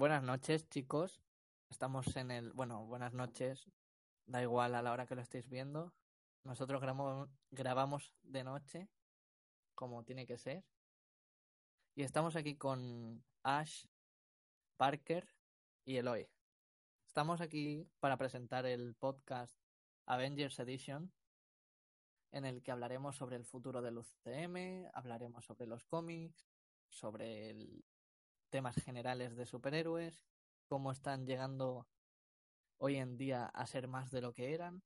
Buenas noches, chicos. Estamos en el. Bueno, buenas noches. Da igual a la hora que lo estéis viendo. Nosotros grabamos, de noche, como tiene que ser. Y estamos aquí con Ash, Parker y Eloy. Estamos aquí para presentar el podcast Avengers Edition, en el que hablaremos sobre el futuro del UCM, hablaremos sobre los cómics, sobre el temas generales de superhéroes, cómo están llegando hoy en día a ser más de lo que eran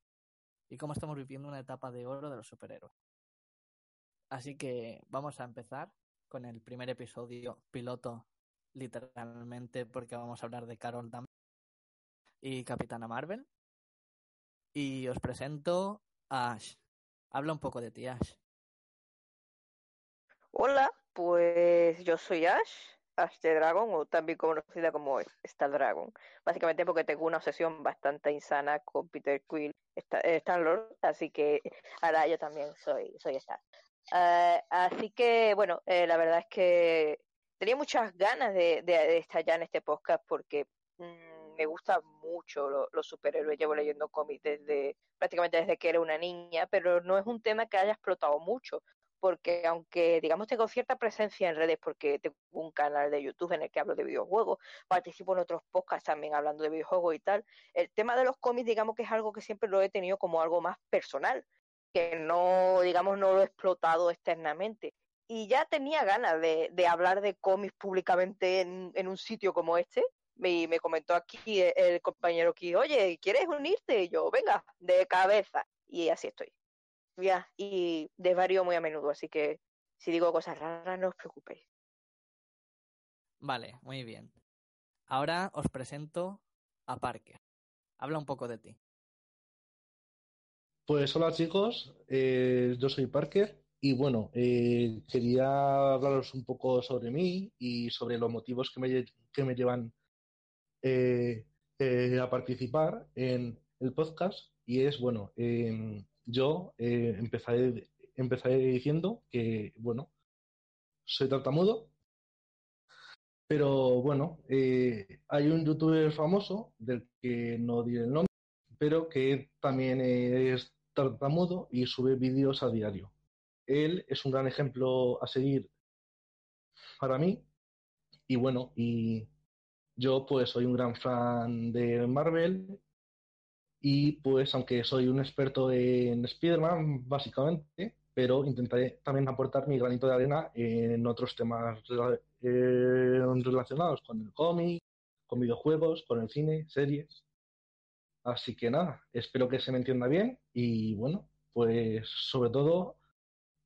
y cómo estamos viviendo una etapa de oro de los superhéroes. Así que vamos a empezar con el primer episodio piloto, literalmente, porque vamos a hablar de Carol Danvers y Capitana Marvel. Y os presento a Ash. Habla un poco de ti, Ash. Hola, pues yo soy Ash, The Dragon, o también conocida como Star Dragon. Básicamente porque tengo una obsesión bastante insana con Peter Quill, Star Lord, así que ahora yo también soy, soy Star. Uh, así que, bueno, eh, la verdad es que tenía muchas ganas de, de, de estar ya en este podcast porque mmm, me gustan mucho lo, los superhéroes. Llevo leyendo cómics desde prácticamente desde que era una niña, pero no es un tema que haya explotado mucho porque aunque digamos tengo cierta presencia en redes porque tengo un canal de YouTube en el que hablo de videojuegos, participo en otros podcasts también hablando de videojuegos y tal, el tema de los cómics digamos que es algo que siempre lo he tenido como algo más personal, que no digamos no lo he explotado externamente. Y ya tenía ganas de, de hablar de cómics públicamente en, un sitio como este. Me, me comentó aquí el compañero que, oye, ¿quieres unirte? Y yo, venga, de cabeza. Y así estoy ya, y desvarío muy a menudo, así que si digo cosas raras, no os preocupéis. Vale, muy bien. Ahora os presento a Parker. Habla un poco de ti. Pues hola chicos, eh, yo soy Parker y bueno, eh, quería hablaros un poco sobre mí y sobre los motivos que me, que me llevan eh, a participar en el podcast y es bueno, yo eh, empezaré, empezaré diciendo que, bueno, soy tartamudo, pero bueno, eh, hay un youtuber famoso del que no diré el nombre, pero que también es tartamudo y sube vídeos a diario. Él es un gran ejemplo a seguir para mí y bueno, y yo pues soy un gran fan de Marvel y pues aunque soy un experto en Spider-Man, básicamente, pero intentaré también aportar mi granito de arena en otros temas eh, relacionados con el cómic, con videojuegos, con el cine, series. Así que nada, espero que se me entienda bien y bueno, pues sobre todo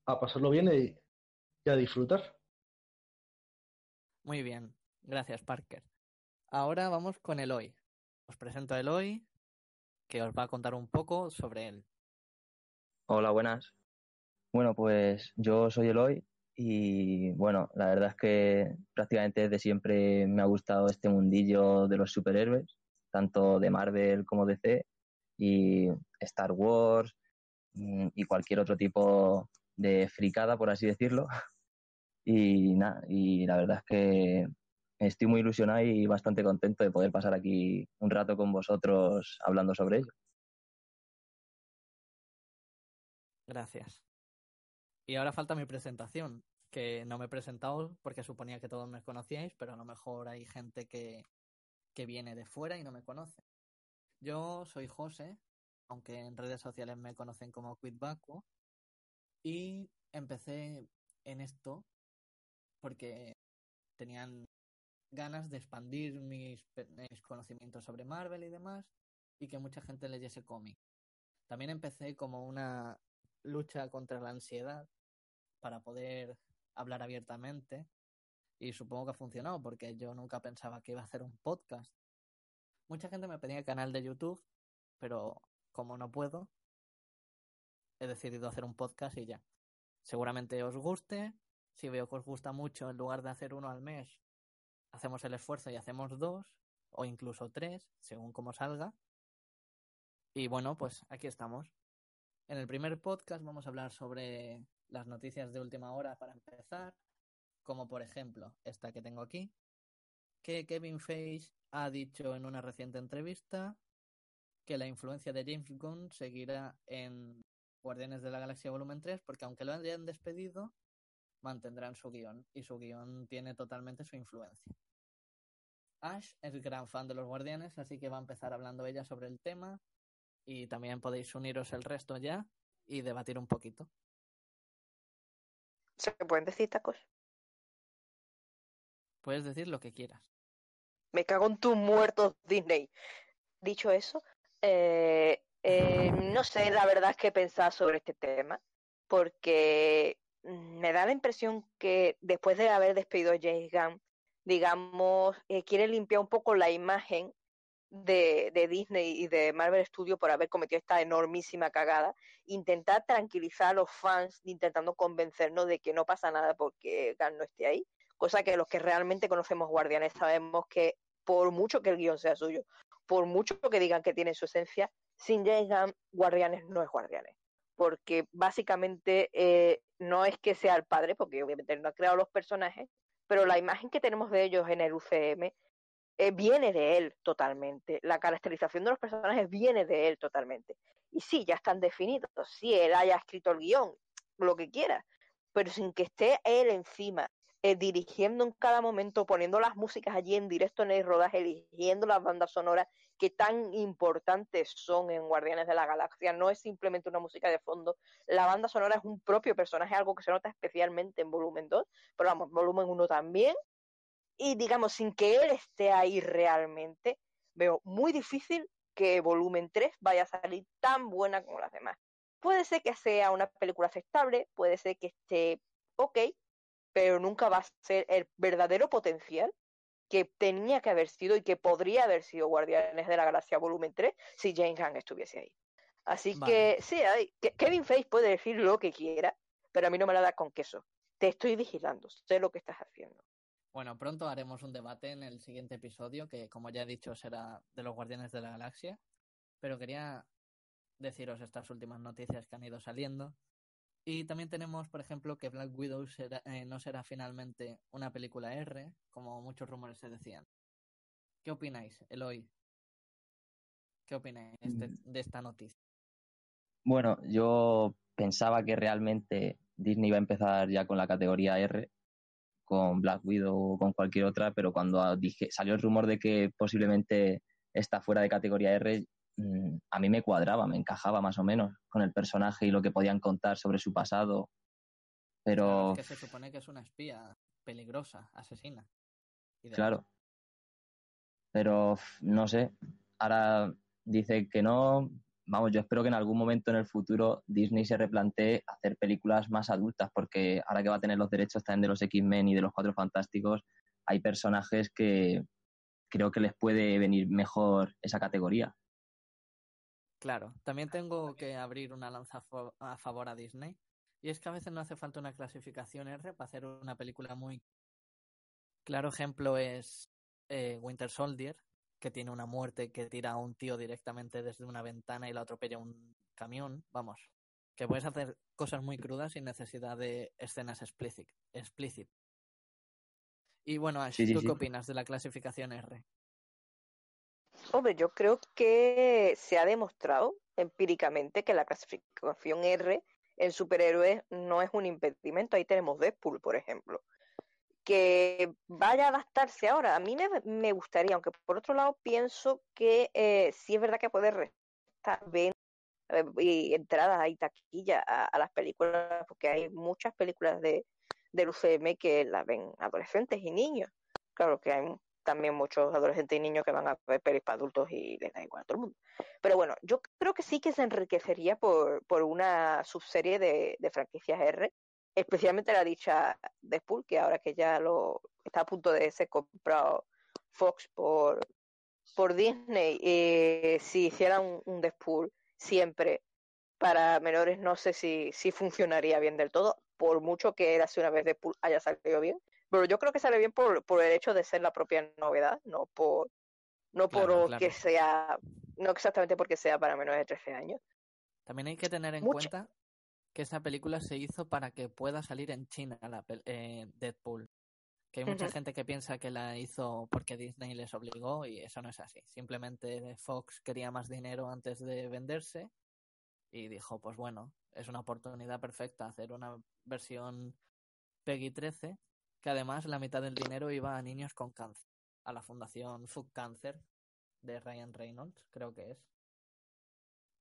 a pasarlo bien y, a disfrutar. Muy bien, gracias Parker. Ahora vamos con Eloy. Os presento a Eloy, que os va a contar un poco sobre él. Hola, buenas. Bueno, pues yo soy Eloy y bueno, la verdad es que prácticamente desde siempre me ha gustado este mundillo de los superhéroes, tanto de Marvel como DC y Star Wars mm, y cualquier otro tipo de fricada, por así decirlo. Y nada, y la verdad es que estoy muy ilusionado y bastante contento de poder pasar aquí un rato con vosotros hablando sobre ello. Gracias. Y ahora falta mi presentación, que no me he presentado porque suponía que todos me conocíais, pero a lo mejor hay gente que, que viene de fuera y no me conoce. Yo soy José, aunque en redes sociales me conocen como Quidbaco, y empecé en esto porque tenían ganas de expandir mis, conocimientos sobre Marvel y demás y que mucha gente leyese cómic. También empecé como una lucha contra la ansiedad para poder hablar abiertamente y supongo que ha funcionado porque yo nunca pensaba que iba a hacer un podcast. Mucha gente me pedía canal de YouTube, pero como no puedo, he decidido hacer un podcast y ya. Seguramente os guste. Si veo que os gusta mucho, en lugar de hacer uno al mes, hacemos el esfuerzo y hacemos dos o incluso tres, según como salga. Y bueno, pues aquí estamos. En el primer podcast vamos a hablar sobre las noticias de última hora para empezar, como por ejemplo esta que tengo aquí, que Kevin Feige ha dicho en una reciente entrevista que la influencia de James Gunn seguirá en Guardianes de la Galaxia Volumen 3 porque aunque lo hayan despedido, mantendrán su guion y su guion tiene totalmente su influencia. Ash es gran fan de los Guardianes, así que va a empezar hablando ella sobre el tema y también podéis uniros el resto ya y debatir un poquito. ¿Se pueden decir tacos? Puedes decir lo que quieras. Me cago en tus muertos, Disney. Dicho eso, eh, eh, no sé la verdad qué pensar sobre este tema, porque me da la impresión que después de haber despedido a James Gunn, digamos, eh, quiere limpiar un poco la imagen de, de, Disney y de Marvel Studios por haber cometido esta enormísima cagada, intentar tranquilizar a los fans intentando convencernos de que no pasa nada porque Gunn no esté ahí, cosa que los que realmente conocemos Guardianes sabemos que por mucho que el guion sea suyo, por mucho que digan que tiene su esencia, sin James Gunn, Guardianes no es Guardianes. Porque básicamente eh, no es que sea el padre, porque obviamente no ha creado los personajes, pero la imagen que tenemos de ellos en el UCM eh, viene de él totalmente. La caracterización de los personajes viene de él totalmente. Y sí, ya están definidos. Sí, él haya escrito el guion, lo que quiera, pero sin que esté él encima eh, dirigiendo en cada momento, poniendo las músicas allí en directo en el rodaje, eligiendo las bandas sonoras que tan importantes son en Guardianes de la Galaxia. No es simplemente una música de fondo. La banda sonora es un propio personaje, algo que se nota especialmente en volumen 2, pero vamos, volumen 1 también. Y digamos, sin que él esté ahí realmente, veo muy difícil que volumen 3 vaya a salir tan buena como las demás. Puede ser que sea una película aceptable, puede ser que esté ok, pero nunca va a ser el verdadero potencial que tenía que haber sido y que podría haber sido Guardianes de la Galaxia Volumen 3 si James Gunn estuviese ahí. Así Vale. que sí, hay, que Kevin Feige puede decir lo que quiera, pero a mí no me la da con queso. Te estoy vigilando, sé lo que estás haciendo. Bueno, pronto haremos un debate en el siguiente episodio, que como ya he dicho será de los Guardianes de la Galaxia, pero quería deciros estas últimas noticias que han ido saliendo. Y también tenemos, por ejemplo, que Black Widow será- eh, no será finalmente una película R, como muchos rumores se decían. ¿Qué opináis, Eloy? ¿Qué opináis de, este- de esta noticia? Bueno, yo pensaba que realmente Disney iba a empezar ya con la categoría R, con Black Widow o con cualquier otra, pero cuando dije, salió el rumor de que posiblemente está fuera de categoría R, mm, a mí me cuadraba, me encajaba más o menos con el personaje y lo que podían contar sobre su pasado. Claro, Pero, es que se supone que es una espía peligrosa, asesina. Y claro. Pero no sé, ahora dice que no. Vamos, yo espero que en algún momento en el futuro Disney se replantee hacer películas más adultas, porque ahora que va a tener los derechos también de los X-Men y de los Cuatro Fantásticos, hay personajes que creo que les puede venir mejor esa categoría. Claro, también tengo que abrir una lanza a fa- a favor a Disney. Y es que a veces no hace falta una clasificación R para hacer una película muy... Claro ejemplo es eh, Winter Soldier, que tiene una muerte que tira a un tío directamente desde una ventana y lo atropella un camión. Vamos, que puedes hacer cosas muy crudas sin necesidad de escenas explícit. explícit. Y bueno, Ash, Sí, sí, ¿tú sí. qué opinas de la clasificación R? Hombre, yo creo que se ha demostrado empíricamente que la clasificación R en superhéroes no es un impedimento. Ahí tenemos Deadpool, por ejemplo. Que vaya a adaptarse ahora. A mí me, me gustaría, aunque por otro lado pienso que eh, sí es verdad que puede restar ven- eh, y entradas y taquilla a, a las películas, porque hay muchas películas de, del UCM que las ven adolescentes y niños. Claro que hay también muchos adolescentes y niños que van a ver pelis para adultos y les da igual todo el mundo. Pero bueno, yo creo que sí que se enriquecería por, por una subserie de, franquicias R, especialmente la dicha Deadpool, que ahora que ya lo está a punto de ser comprado Fox por, por Disney, eh, si hicieran un, un siempre para menores, no sé si, si funcionaría bien del todo, por mucho que era hace una vez Deadpool haya salido bien. Pero yo creo que sale bien por, por el hecho de ser la propia novedad, no por no por Claro, que sea, no exactamente porque sea para menores de 13 años. También hay que tener en cuenta que esta película se hizo para que pueda salir en China la eh, Deadpool. Que hay mucha gente que piensa que la hizo porque Disney les obligó y eso no es así. Simplemente Fox quería más dinero antes de venderse y dijo, pues bueno, es una oportunidad perfecta hacer una versión Peggy 13, que además la mitad del dinero iba a niños con cáncer, a la fundación Food Cancer de Ryan Reynolds, creo que es.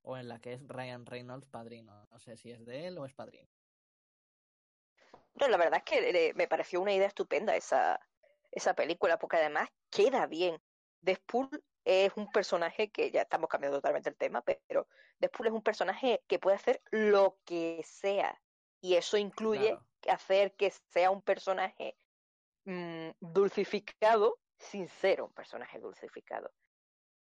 O en la que es Ryan Reynolds padrino. No sé si es de él o es padrino. No, la verdad es que me pareció una idea estupenda esa, esa película, porque además queda bien. Deadpool es un personaje que ya estamos cambiando totalmente el tema, pero Deadpool es un personaje que puede hacer lo que sea. Y eso incluye Claro hacer que sea un personaje mm, dulcificado sin ser un personaje dulcificado.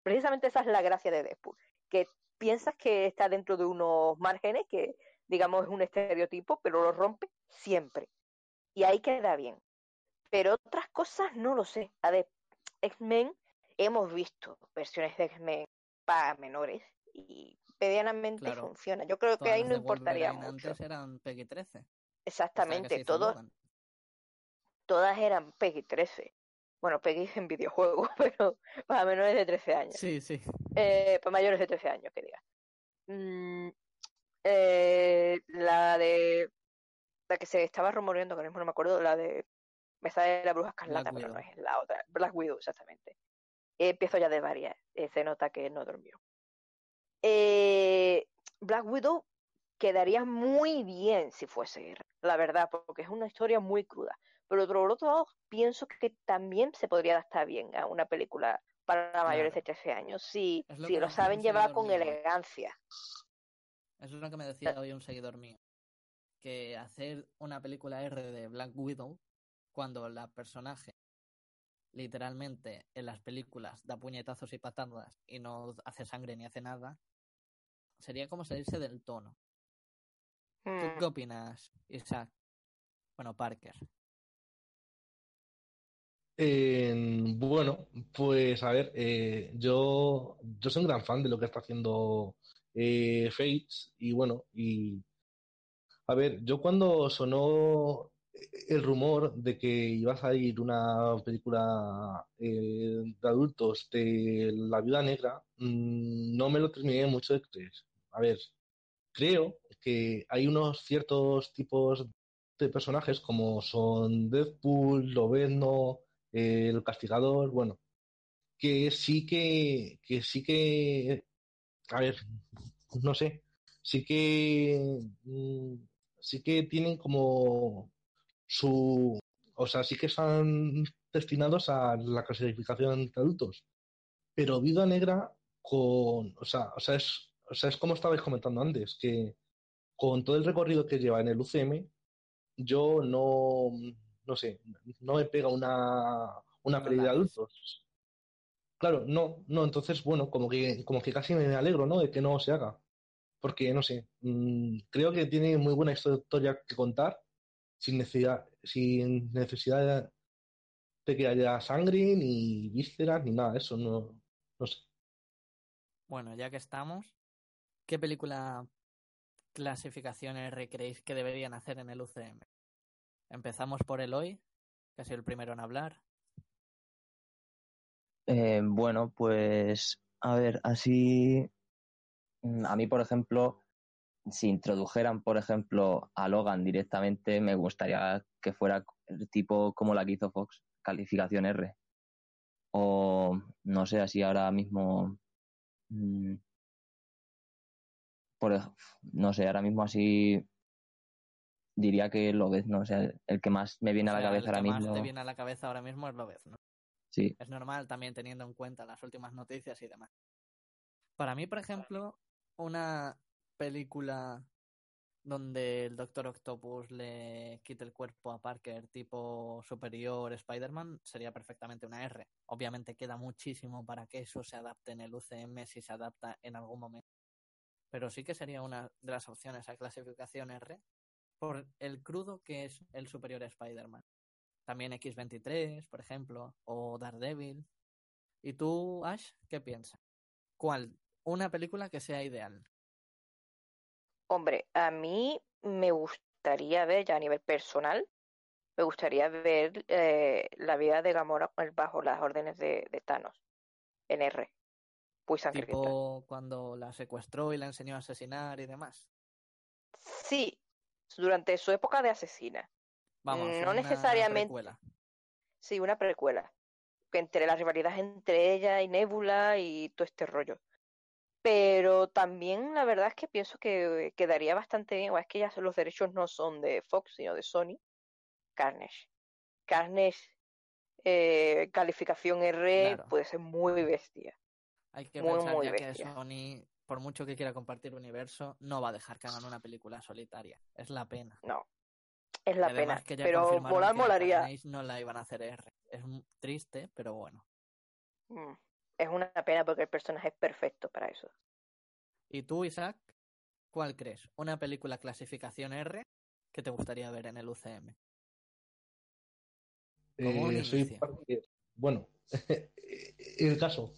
Precisamente esa es la gracia de Deadpool, que piensas que está dentro de unos márgenes, que digamos es un estereotipo, pero lo rompe siempre. Y ahí queda bien. Pero otras cosas no lo sé. A ver, X-Men, hemos visto versiones de X-Men para menores y medianamente funciona. Yo creo que ahí no importaría mucho. Antes eran PG-13. Exactamente, o todos, todas eran Peggy 13. Bueno, Peggy en videojuegos, pero para menores de 13 años. Sí, sí. Eh, para mayores de 13 años, que diga. Mm, eh, la de. La que se estaba rumoreando, que mismo no me acuerdo, la de. Me sale la bruja escarlata, pero no es la otra. Black Widow, exactamente. Empiezo ya de varias. Eh, se nota que no durmió. Eh, Black Widow quedaría muy bien si fuese guerra, la verdad, porque es una historia muy cruda. Pero por otro lado, pienso que también se podría adaptar bien a una película para mayores de Claro. 13 años, si, lo si lo saben llevar con mío elegancia. Eso es lo que me decía hoy un seguidor mío. Que hacer una película R de Black Widow, cuando la personaje literalmente en las películas da puñetazos y patadas y no hace sangre ni hace nada, sería como salirse del tono. ¿Tú Mm, qué opinas, Isaac? Bueno, Parker. Eh, bueno, pues a ver, eh, yo, yo soy un gran fan de lo que está haciendo eh, Fates y bueno, y a ver, yo cuando sonó el rumor de que iba a salir una película eh, de adultos de La Viuda Negra, mm, no me lo terminé mucho de creer. A ver, creo que hay unos ciertos tipos de personajes como son Deadpool, Lobezno, eh, el Castigador, bueno, que sí que, que sí que, a ver, no sé, sí que, mm, sí que tienen como su, o sea, sí que están destinados a la clasificación de adultos, pero Viuda Negra con, o sea, o sea, es, o sea, es como estabais comentando antes, que con todo el recorrido que lleva en el UCM, yo no, no sé, no me pega una, una peli de adultos. Claro, no, no, entonces, bueno, como que, como que casi me alegro, ¿no? De que no se haga. Porque, no sé, mm, creo que tiene muy buena historia que contar, sin necesidad, sin necesidad de que haya sangre, ni vísceras, ni nada de eso, no, no sé. Bueno, ya que estamos, ¿qué película clasificación R creéis que deberían hacer en el UCM? Empezamos por Eloy, que ha sido el primero en hablar. Eh, bueno, pues a ver, así mm, a mí, por ejemplo, si introdujeran, por ejemplo, a Logan directamente, me gustaría que fuera el tipo como la que hizo Fox, calificación R. O no sé, así ahora mismo, mm, por, no sé, ahora mismo así diría que lo ves, no sé, el que más me viene O a la sea, cabeza el ahora que más mismo, te viene a la cabeza ahora mismo es Lobez, ¿no? sí. Es normal también teniendo en cuenta las últimas noticias y demás. Para mí, por ejemplo, una película donde el Doctor Octopus le quite el cuerpo a Parker tipo superior Spider-Man sería perfectamente una R. Obviamente queda muchísimo para que eso se adapte en el UCM si se adapta en algún momento. Pero sí que sería una de las opciones a clasificación R por el crudo que es el superior Spider-Man. También X23, por ejemplo, o Daredevil. ¿Y tú, Ash, qué piensas? ¿Cuál? Una película que sea ideal. Hombre, a mí me gustaría ver ya a nivel personal me gustaría ver eh, la vida de Gamora bajo las órdenes de, de Thanos en R. Sangrienta. Tipo cuando la secuestró y la enseñó a asesinar y demás. Sí, durante su época de asesina. Vamos, Mm, no una necesariamente. precuela. Sí, una precuela. Entre la rivalidad entre ella y Nebula y todo este rollo. Pero también la verdad es que pienso que quedaría bastante bien, o es que ya los derechos no son de Fox, sino de Sony. Carnage. Carnage, eh, calificación R, Claro. puede ser muy bestia. Hay que Muy, pensar muy ya que. Sony, por mucho que quiera compartir universo, no va a dejar que hagan una película solitaria. Es la pena. No, es la pena. que ya Pero que molaría. No la iban a hacer R. Es triste, pero bueno. Mm, Es una pena porque el personaje es perfecto para eso. ¿Y tú, Isaac? ¿Cuál crees? ¿Una película clasificación R que te gustaría ver en el UCM? Eh, soy Bueno, el caso.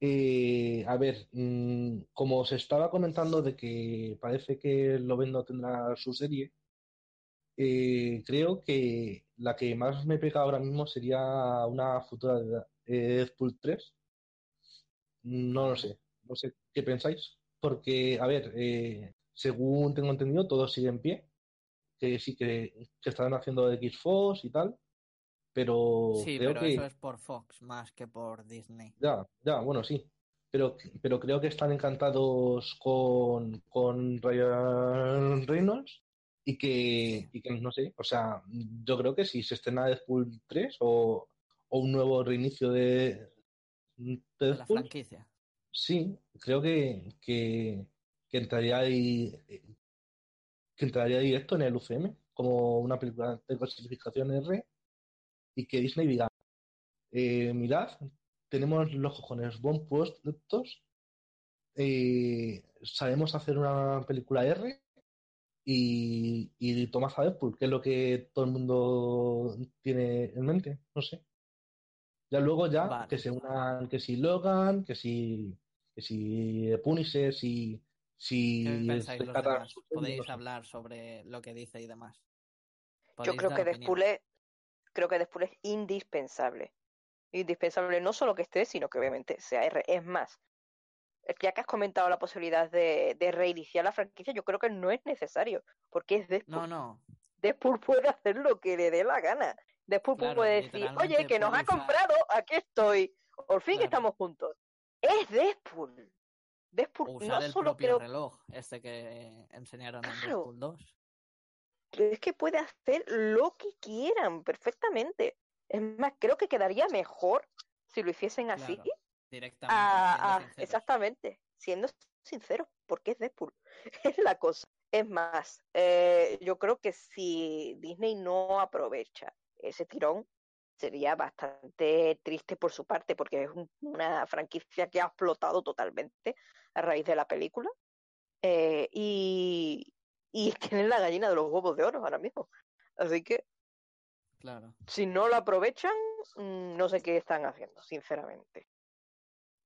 Eh, a ver, mm, como se estaba comentando de que parece que Lovendo tendrá su serie, eh, creo que la que más me pega ahora mismo sería una futura eh, Deadpool 3. No lo sé, no sé qué pensáis, porque, a ver, eh, según tengo entendido, todo sigue en pie, que sí que, que estarán haciendo X-Force y tal, pero Sí, creo pero que... eso es por Fox más que por Disney. Ya, ya, bueno, sí. Pero, pero creo que están encantados con, con Ryan Reynolds y que, y que, no sé, o sea, yo creo que si se estrena Deadpool 3 o, o un nuevo reinicio de, de De la franquicia. sí, creo que, que, que entraría ahí, que entraría directo en el UCM como una película de clasificación R y que Disney diga, eh, mirad, tenemos los cojones buen puestos, eh, sabemos hacer una película R y, y tomad a Deadpool, que es lo que todo el mundo tiene en mente, no sé. Ya luego ya Vale. que se unan, que si Logan, que si, que si Punisher, si, si ¿Qué pensáis los demás? Podéis hablar sobre lo que dice y demás. Yo creo que. Deadpool es, creo que Deadpool es indispensable. Indispensable no solo que esté, sino que obviamente sea R. Es más, ya que has comentado la posibilidad de, de reiniciar la franquicia, yo creo que no es necesario, porque es Deadpool. No, no. Deadpool puede hacer lo que le dé la gana. Deadpool Claro, puede decir, oye, que nos ha comprado, aquí estoy. Por fin Claro. estamos juntos. Es Deadpool. Deadpool O usar no el solo propio creo reloj, este que enseñaron en Claro. Deadpool 2. Es que puede hacer lo que quieran perfectamente. Es más, creo que quedaría mejor si lo hiciesen así. Claro, directamente. a- a- exactamente, siendo sinceros, porque es Deadpool. Es la cosa. Es más, eh, yo creo que si Disney no aprovecha ese tirón, sería bastante triste por su parte, porque es un- una franquicia que ha explotado totalmente a raíz de la película. Eh, y, y tienen la gallina de los huevos de oro ahora mismo. Así que Claro, si no lo aprovechan, mm, no sé qué están haciendo, sinceramente.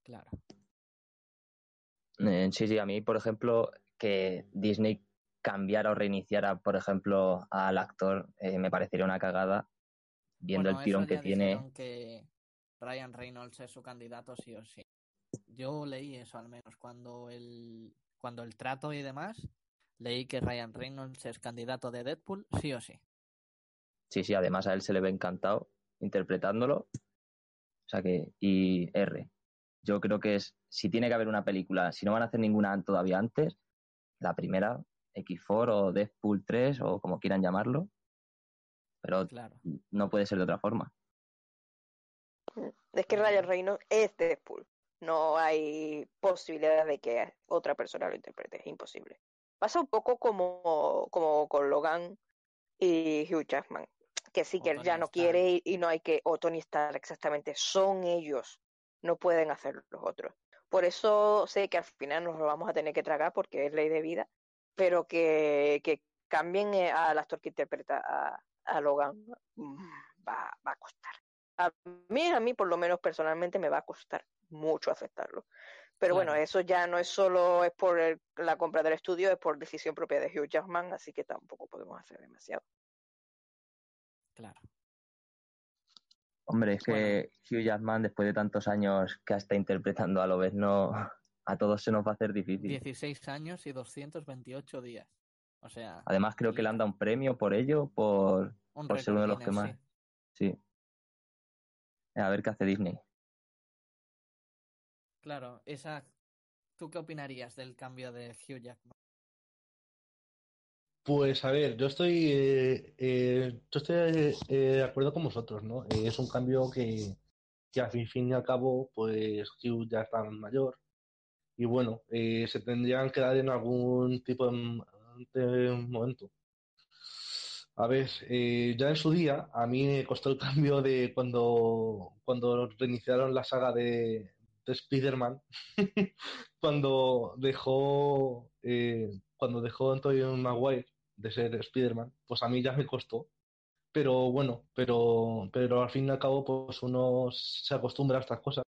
claro. Eh, sí, sí, a mí, por ejemplo, que Disney cambiara o reiniciara, por ejemplo, al actor, eh, me parecería una cagada, viendo Bueno, el tirón que tiene. que Ryan Reynolds es su candidato sí o sí. Yo leí eso al menos cuando el cuando el trato y demás leí que Ryan Reynolds es candidato de Deadpool sí o sí. Sí, sí, además a él se le ve encantado interpretándolo. O sea que, y R. Yo creo que es, si tiene que haber una película, si no van a hacer ninguna todavía antes, la primera, X4 o Deadpool 3 o como quieran llamarlo, pero Claro. no puede ser de otra forma. Es que. Ryan Reynolds es Deadpool. No hay posibilidad de que otra persona lo interprete. Es imposible. Pasa un poco como, como con Logan y Hugh Jackman. Que sí, que él ya no Stark. quiere y, y no hay que. O Tony Stark, exactamente. Son ellos. No pueden hacer los otros. Por eso sé que al final nos lo vamos a tener que tragar porque es ley de vida. Pero que, que cambien eh, al actor que interpreta a, a Logan mm, va, va a costar. A mí, a mí, por lo menos personalmente, me va a costar mucho aceptarlo. Pero bueno, eso ya no es solo es por el- la compra del estudio, es por decisión propia de Hugh Jackman, así que tampoco podemos hacer demasiado. Claro. Hombre, es que Hugh Jackman, después de tantos años que está interpretando a Lobezno, a todos se nos va a hacer difícil. 16 años y 228 días. O sea, Además, creo que le han dado un premio por ello, por, un por ser uno de los que más. Sí. A ver qué hace Disney. Claro, esa. ¿Tú qué opinarías del cambio de Hugh Jackman? Pues a ver, yo estoy, eh, eh, yo estoy eh, de acuerdo con vosotros, ¿no? Es un cambio que, que al fin, y al cabo, pues Hugh ya está mayor y bueno, se tendrían que dar en algún tipo de, de momento. A ver, ya en su día, a mí me costó el cambio de cuando, cuando reiniciaron la saga de Spider-Man, cuando dejó, eh, cuando dejó Antonio Maguire de ser Spider-Man, pues a mí ya me costó. Pero bueno, pero, pero al fin y al cabo, pues uno se acostumbra a estas cosas.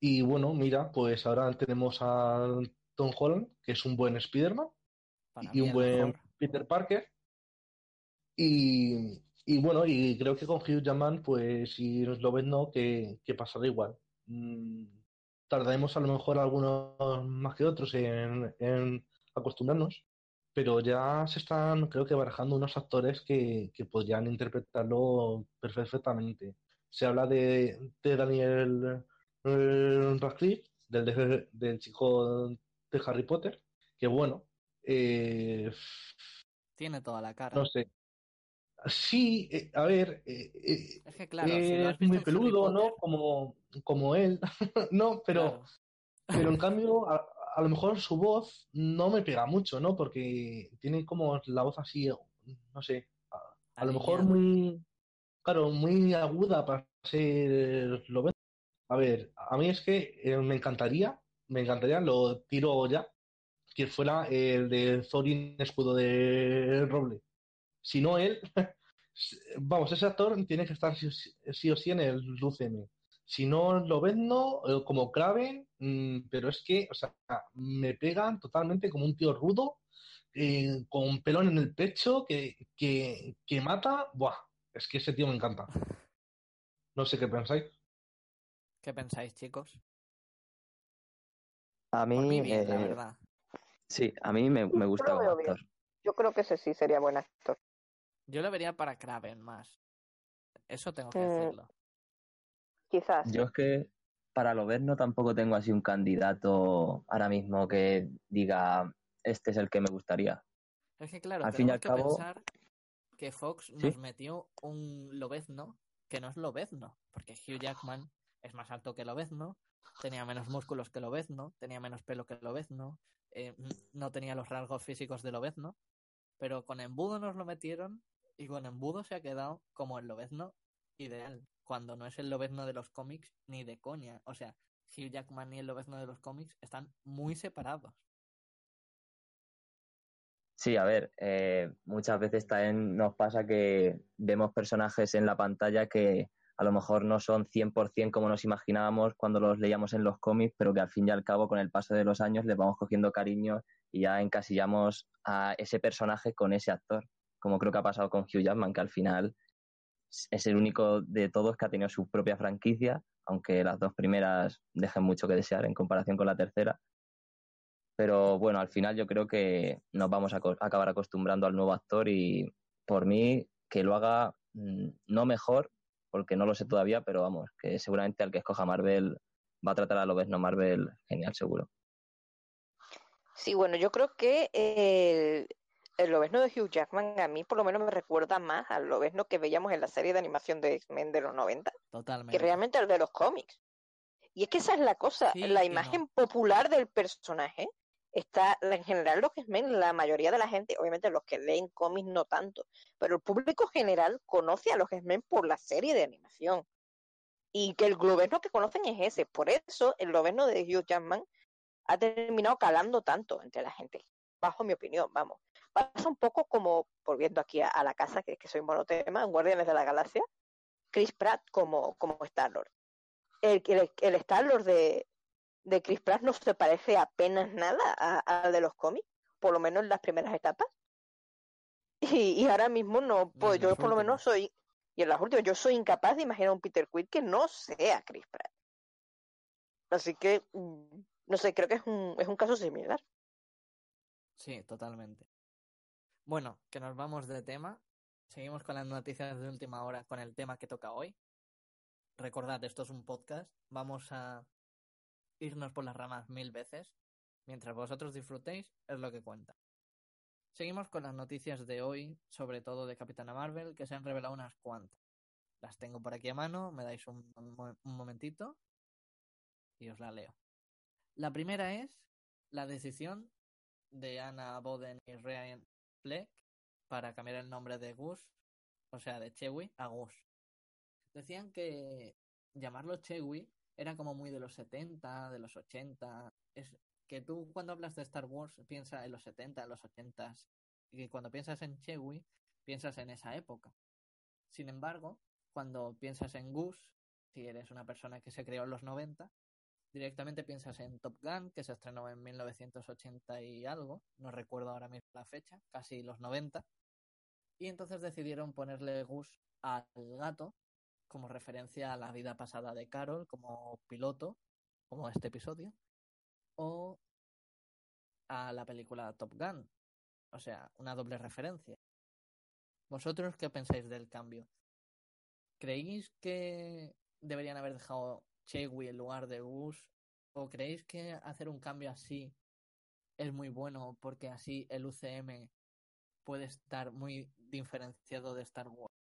Y bueno, mira, pues ahora tenemos a Tom Holland, que es un buen Spider-Man Para y un buen mejor. Peter Parker. Y, y bueno, y creo que con Hugh Jackman, pues si nos lo ven, no, que, que pasará igual. Mm, tardaremos a lo mejor algunos más que otros en, en acostumbrarnos, pero ya se están, creo que barajando unos actores que, que podrían interpretarlo perfectamente. Se habla de, de Daniel eh, Radcliffe, del, de- del chico de Harry Potter, que bueno, eh, Tiene toda la cara. no sé. Sí, eh, a ver, eh, eh, Es que claro, si es visto muy peludo, ¿no? Como, como él, no, pero, claro. pero en cambio, a, a lo mejor su voz no me pega mucho, ¿no? Porque tiene como la voz así, no sé, a, a lo mejor muy, claro, muy aguda para ser lo A ver, a mí es que eh, me encantaría, me encantaría, lo tiro ya, que fuera el de Thorin Escudo de Roble. Si no él, vamos, ese actor tiene que estar sí, o sí- o sí en el UCM. Si no lo ven, no, eh, como Kraven, mm, pero es que, o sea, me pegan totalmente como un tío rudo, eh, con un pelón en el pecho, que, que, que mata, buah, es que ese tío me encanta. No sé qué pensáis. ¿Qué pensáis, chicos? A mí mí, bien, la eh, verdad. sí, a mí me, me gusta. Yo creo que ese sí sería buen actor. Yo lo vería para Kraven más. Eso tengo que Mm. decirlo. Quizás. Yo es que para Loberno tampoco tengo así un candidato ahora mismo que diga este es el que me gustaría. Es que claro, Al fin y al que cabo- pensar que Fox Sí. nos metió un Lobezno que no es Lobezno, porque Hugh Jackman es más alto que Lobezno, tenía menos músculos que Lobezno, tenía menos pelo que Lobezno, eh, no tenía los rasgos físicos de Lobezno, pero con embudo nos lo metieron y con embudo se ha quedado como el Lobezno ideal, cuando no es el Lobezno de los cómics ni de coña. O sea, Hugh Jackman y el Lobezno de los cómics están muy separados. Sí, a ver, eh, muchas veces también nos pasa que vemos personajes en la pantalla que a lo mejor no son 100% como nos imaginábamos cuando los leíamos en los cómics, pero que al fin y al cabo con el paso de los años les vamos cogiendo cariño y ya encasillamos a ese personaje con ese actor, como creo que ha pasado con Hugh Jackman, que al final es el único de todos que ha tenido su propia franquicia, aunque las dos primeras dejen mucho que desear en comparación con la tercera. Pero bueno, al final yo creo que nos vamos a acabar acostumbrando al nuevo actor y por mí que lo haga mm, no mejor, porque no lo sé todavía, pero vamos, que seguramente al que escoja Marvel va a tratar a lo no Marvel genial, seguro. Sí, bueno, yo creo que el, el Lobezno de Hugh Jackman a mí por lo menos me recuerda más al Lobezno que veíamos en la serie de animación de X-Men de los 90 que realmente al de los cómics. Y es que esa es la cosa, Sí la no. imagen popular del personaje está, en general los X-Men, la mayoría de la gente, obviamente los que leen cómics no tanto, pero el público general conoce a los X-Men por la serie de animación. Y que el Lobezno que conocen es ese, por eso el Lobezno de Hugh Jackman ha terminado calando tanto entre la gente, bajo mi opinión, vamos. Pasa un poco como, volviendo aquí a, a la casa, que, que soy monotema, en Guardianes de la Galaxia, Chris Pratt como, como Star-Lord. El, el, el Star-Lord de, de Chris Pratt no se parece apenas nada a- al de los cómics, por lo menos en las primeras etapas. Y, y ahora mismo no, pues yo por lo menos soy Y en las últimas, yo soy incapaz de imaginar un Peter Quill que no sea Chris Pratt. Así que, mm, no sé, creo que es un, es un caso similar. Sí, totalmente. Bueno, que nos vamos de tema. Seguimos con las noticias de última hora con el tema que toca hoy. Recordad, esto es un podcast. Vamos a irnos por las ramas mil veces. Mientras vosotros disfrutéis, es lo que cuenta. Seguimos con las noticias de hoy, sobre todo de Capitana Marvel, que se han revelado unas cuantas. Las tengo por aquí a mano, me dais un, momentito y os la leo. La primera es la decisión de Anna Boden y Ryan Fleck para cambiar el nombre de Gus, o sea, de Chewie, a Gus. Decían que llamarlo Chewie era como muy de los 70, de los 80. Es que tú cuando hablas de Star Wars piensas en los 70, en los 80 y cuando piensas en Chewie piensas en esa época. Sin embargo, cuando piensas en Gus, si eres una persona que se creó en los 90, directamente piensas en Top Gun, que se estrenó en 1980 y algo, no recuerdo ahora mismo la fecha, casi los 90, y entonces decidieron ponerle Gus al gato como referencia a la vida pasada de Carol como piloto, como este episodio, o a la película Top Gun, o sea, una doble referencia. ¿Vosotros qué pensáis del cambio? ¿Creéis que deberían haber dejado Chewie en lugar de Gus? ¿O creéis que hacer un cambio así es muy bueno porque así el UCM puede estar muy diferenciado de Star Wars?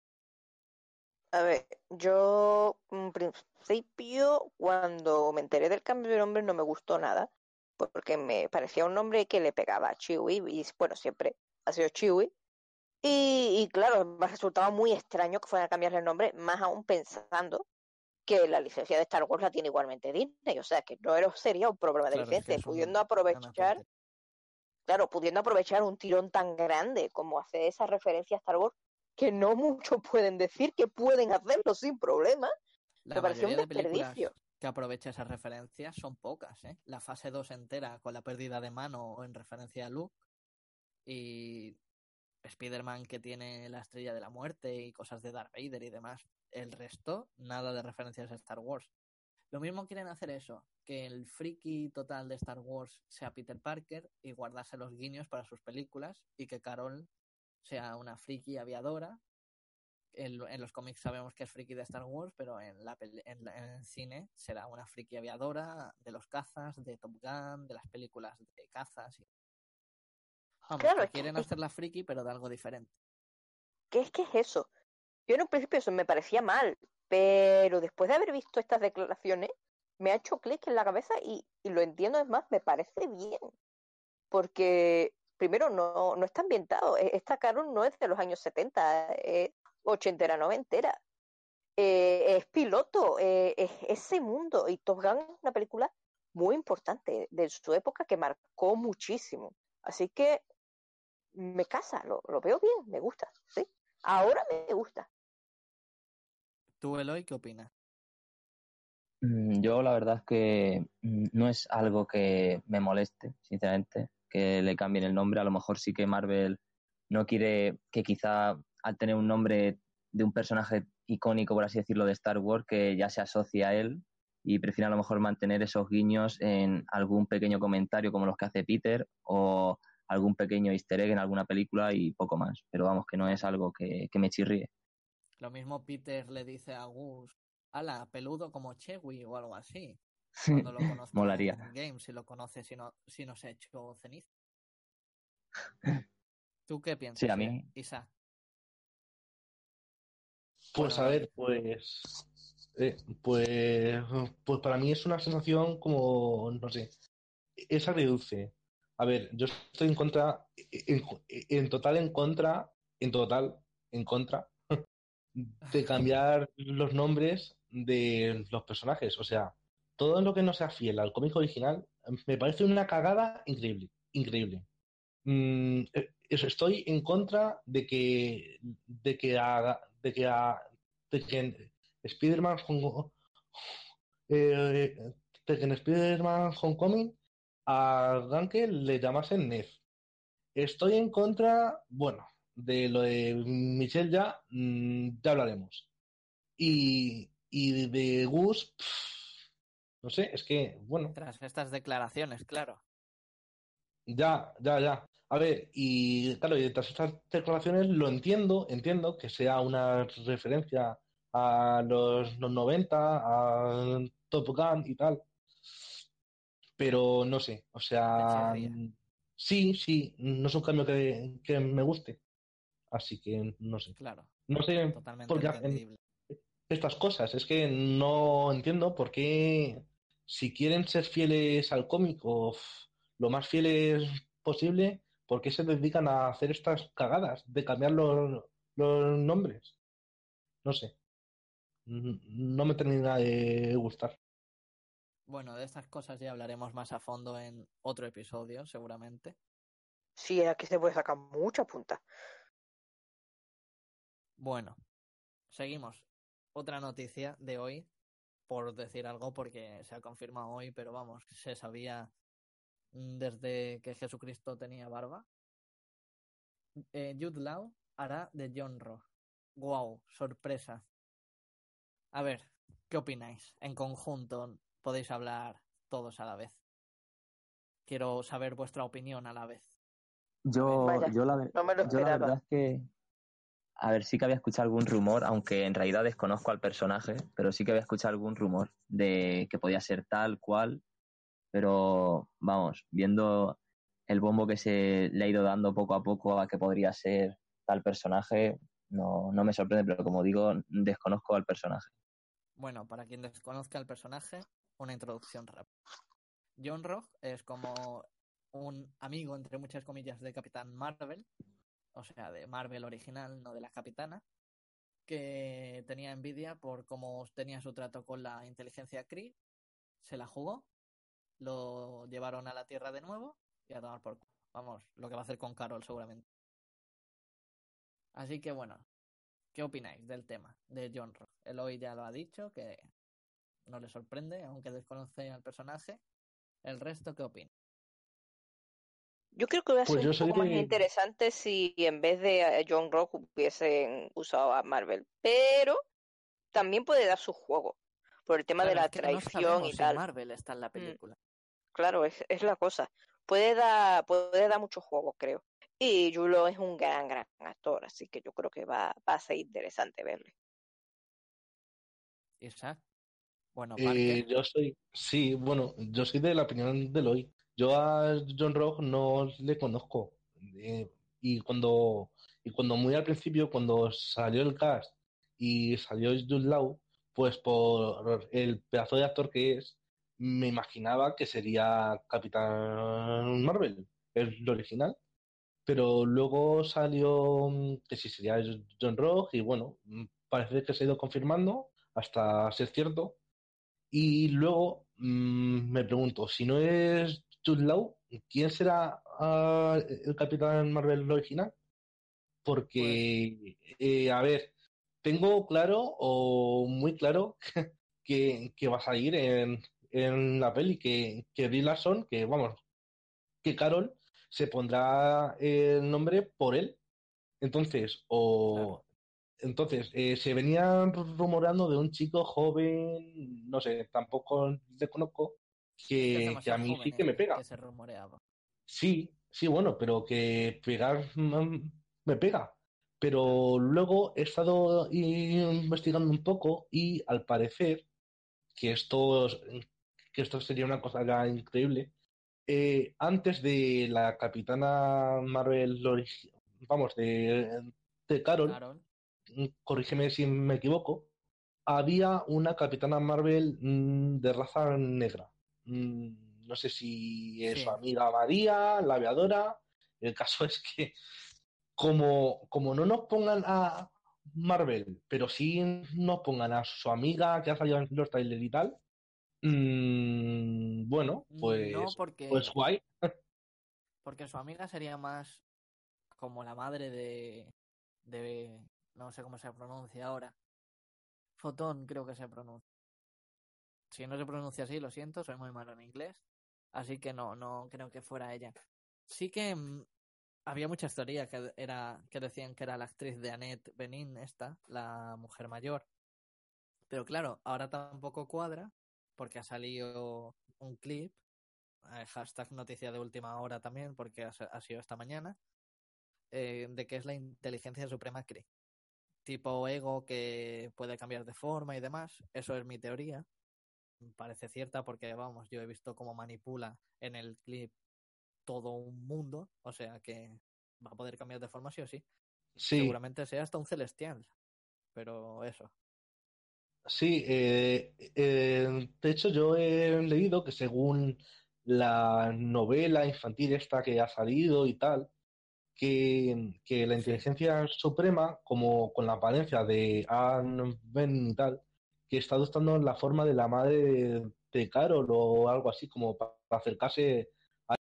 A ver, yo en principio cuando me enteré del cambio de nombre no me gustó nada porque me parecía un nombre que le pegaba a Chewie y bueno, siempre ha sido Chewie. Y, y claro, me resultaba muy extraño que fueran a cambiarle el nombre, más aún pensando que la licencia de Star Wars la tiene igualmente Disney, o sea que no era, sería un problema de Claro, licencia, pudiendo aprovechar, claro, pudiendo aprovechar un tirón tan grande como hacer esa referencia a Star Wars, que no muchos pueden decir que pueden hacerlo sin problema, La me pareció un mayoría de desperdicio. que aprovecha esas referencias son pocas, ¿eh? La fase 2 entera con la pérdida de mano o en referencia a Luke y Spider-Man que tiene la estrella de la muerte y cosas de Darth Vader y demás. El resto, nada de referencias a Star Wars. Lo mismo quieren hacer eso, que el friki total de Star Wars sea Peter Parker y guardarse los guiños para sus películas y que Carol sea una friki aviadora. En, en los cómics sabemos que es friki de Star Wars, pero en, la, en, la- en el cine será una friki aviadora de los cazas, de Top Gun, de las películas de cazas. Y... Vamos, Claro, que quieren hacerla friki, pero de algo diferente. ¿Qué es que es eso? Yo en un principio eso me parecía mal, pero después de haber visto estas declaraciones, me ha hecho clic en la cabeza y, lo entiendo, es más, me parece bien. Porque primero no, no está ambientado. E- Esta Carol no es de los años 70, es ochentera, noventera. Eh, es piloto, eh, es ese mundo. Y Top Gun es una película muy importante de su época que marcó muchísimo. Así que me casa, lo, lo veo bien, me gusta, sí. Ahora me gusta. ¿Tú, Eloy, qué opinas? Mm, Yo la verdad es que mm, no es algo que me moleste, sinceramente, que le cambien el nombre. A lo mejor sí que Marvel no quiere que quizá al tener un nombre de un personaje icónico, por así decirlo, de Star Wars, que ya se asocia a él y prefiere a lo mejor mantener esos guiños en algún pequeño comentario como los que hace Peter o algún pequeño easter egg en alguna película y poco más. Pero vamos, que no es algo que, que me chirríe. Lo mismo Peter le dice a Gus, ala, peludo como Chewie o algo así. Cuando lo conozca Molaría. en Game, si lo conoce, si no, si no se ha hecho ceniza. ¿Tú qué piensas? Sí, a mí- Isa? Pues Bueno, a ver, pues, eh, pues, pues para mí es una sensación como, no sé, es agridulce. A ver, yo estoy en contra, en, en total en contra, en total en contra de cambiar los nombres de los personajes. O sea, todo lo que no sea fiel al cómic original me parece una cagada increíble, increíble. Mm, eh, estoy en contra de que de que haga de que a- de que Spider-Man eh, de que en Spider-Man Homecoming a Ganke le llamasen Ned. Estoy en contra, bueno, de lo de Michelle ya, mm, ya hablaremos. Y, y de Gus, pff, no sé, es que, bueno, Tras estas declaraciones, claro. ya, ya, ya. A ver, y claro, y tras estas declaraciones lo entiendo, entiendo que sea una referencia a los, los 90, a Top Gun y tal, pero no sé, o sea, sí, sí, no es un cambio que, que me guste, así que no sé. Claro, No sé totalmente por qué hacen entendible. estas cosas, es que no entiendo por qué, si quieren ser fieles al cómic o lo más fieles posible, ¿por qué se dedican a hacer estas cagadas de cambiar los, los nombres? No sé. No me termina de gustar. Bueno, de estas cosas ya hablaremos más a fondo en otro episodio, seguramente. Sí, aquí se puede sacar mucha punta. Bueno, seguimos. Otra noticia de hoy, por decir algo, porque se ha confirmado hoy, pero vamos, se sabía mm, desde que Jesucristo tenía barba. Eh, Jude Law hará de John Rock. Wow, sorpresa. A ver, ¿qué opináis? En conjunto podéis hablar todos a la vez. Quiero saber vuestra opinión a la vez. Yo, Vaya, yo, la, No me lo yo la verdad es que, a ver, sí que había escuchado algún rumor, aunque en realidad desconozco al personaje, pero sí que había escuchado algún rumor de que podía ser tal cual, pero vamos, viendo el bombo que se le ha ido dando poco a poco a que podría ser tal personaje, no, no me sorprende, pero como digo, desconozco al personaje. Bueno, para quien desconozca el personaje, una introducción rápida. John Rock es como un amigo, entre muchas comillas, de Capitán Marvel, o sea, de Marvel original, no de la Capitana, que tenía envidia por cómo tenía su trato con la inteligencia Kree, se la jugó, lo llevaron a la Tierra de nuevo y a tomar por. Vamos, lo que va a hacer con Carol seguramente. Así que bueno, ¿qué opináis del tema de John Rock? Eloy ya lo ha dicho, que no le sorprende, aunque desconoce al personaje. El resto, ¿qué opina? Yo creo que hubiera Pues sido un poco más interesante si en vez de a John Rock hubiesen usado a Marvel. Pero también puede dar su juego. Por el tema de la es que no traición sabemos y si tal. Mm. Marvel está en la película. Claro, es, es la cosa. Puede dar, puede dar muchos juegos, creo. Y Julo es un gran, gran actor, así que yo creo que va, va a ser interesante verle. Isaac. Bueno, Eh, yo soy, sí, bueno, yo soy de la opinión de Eloy. Yo a John Rock no le conozco. Eh, y cuando, y cuando muy al principio, cuando salió el cast y salió Jude Law, pues por el pedazo de actor que es, me imaginaba que sería Capitán Marvel, el original. Pero luego salió mm, que sí sería John Rock y bueno, mm, parece que se ha ido confirmando hasta ser cierto. Y luego mm, me pregunto, si no es Law, ¿quién será ah, el Capitán Marvel original? Porque, eh, a ver, tengo claro o muy claro que, que va a salir en, en la peli, que, que Brie Larson, que vamos, que Carol se pondrá el nombre por él. Entonces, o entonces, eh, se venía rumorando de un chico joven, no sé, tampoco le conozco, que, que a mí sí que me pega. que se rumoreaba. Sí, sí, bueno, pero que pegar mm, me pega. Pero luego he estado investigando un poco y al parecer que esto, que esto sería una cosa ya increíble. eh, antes de la Capitana Marvel, vamos, de, de Carol, Carol. corrígeme si me equivoco, había una Capitana Marvel mm, de raza negra. Mm, no sé si es Sí. su amiga María, la aviadora. El caso es que como, como no nos pongan a Marvel, pero sí nos pongan a su amiga que ha salido en los trailers y tal, mm, bueno, pues, no, porque, pues guay. porque su amiga sería más como la madre de, de. No sé cómo se pronuncia ahora. Fotón, creo que se pronuncia. Si no se pronuncia así, lo siento, soy muy malo en inglés. Así que no, no creo que fuera ella. Sí que mm, había muchas teorías que, era, que decían que era la actriz de Annette Benin, esta, la mujer mayor. Pero claro, ahora tampoco cuadra porque ha salido un clip, eh, hashtag noticia de última hora también, porque ha, ha sido esta mañana, eh, de que es la inteligencia suprema Cree. Tipo ego que puede cambiar de forma y demás. Eso es mi teoría. Parece cierta porque, vamos, yo he visto cómo manipula en el clip todo un mundo, o sea que va a poder cambiar de forma sí o sí. Sí, Seguramente sea hasta un celestial, pero eso. sí. eh, eh, de hecho, yo he leído que según la novela infantil esta que ha salido y tal, que, que la inteligencia suprema, como con la apariencia de Anne Ben y tal, que está adoptando la forma de la madre de, de Carol o algo así, como para acercarse a...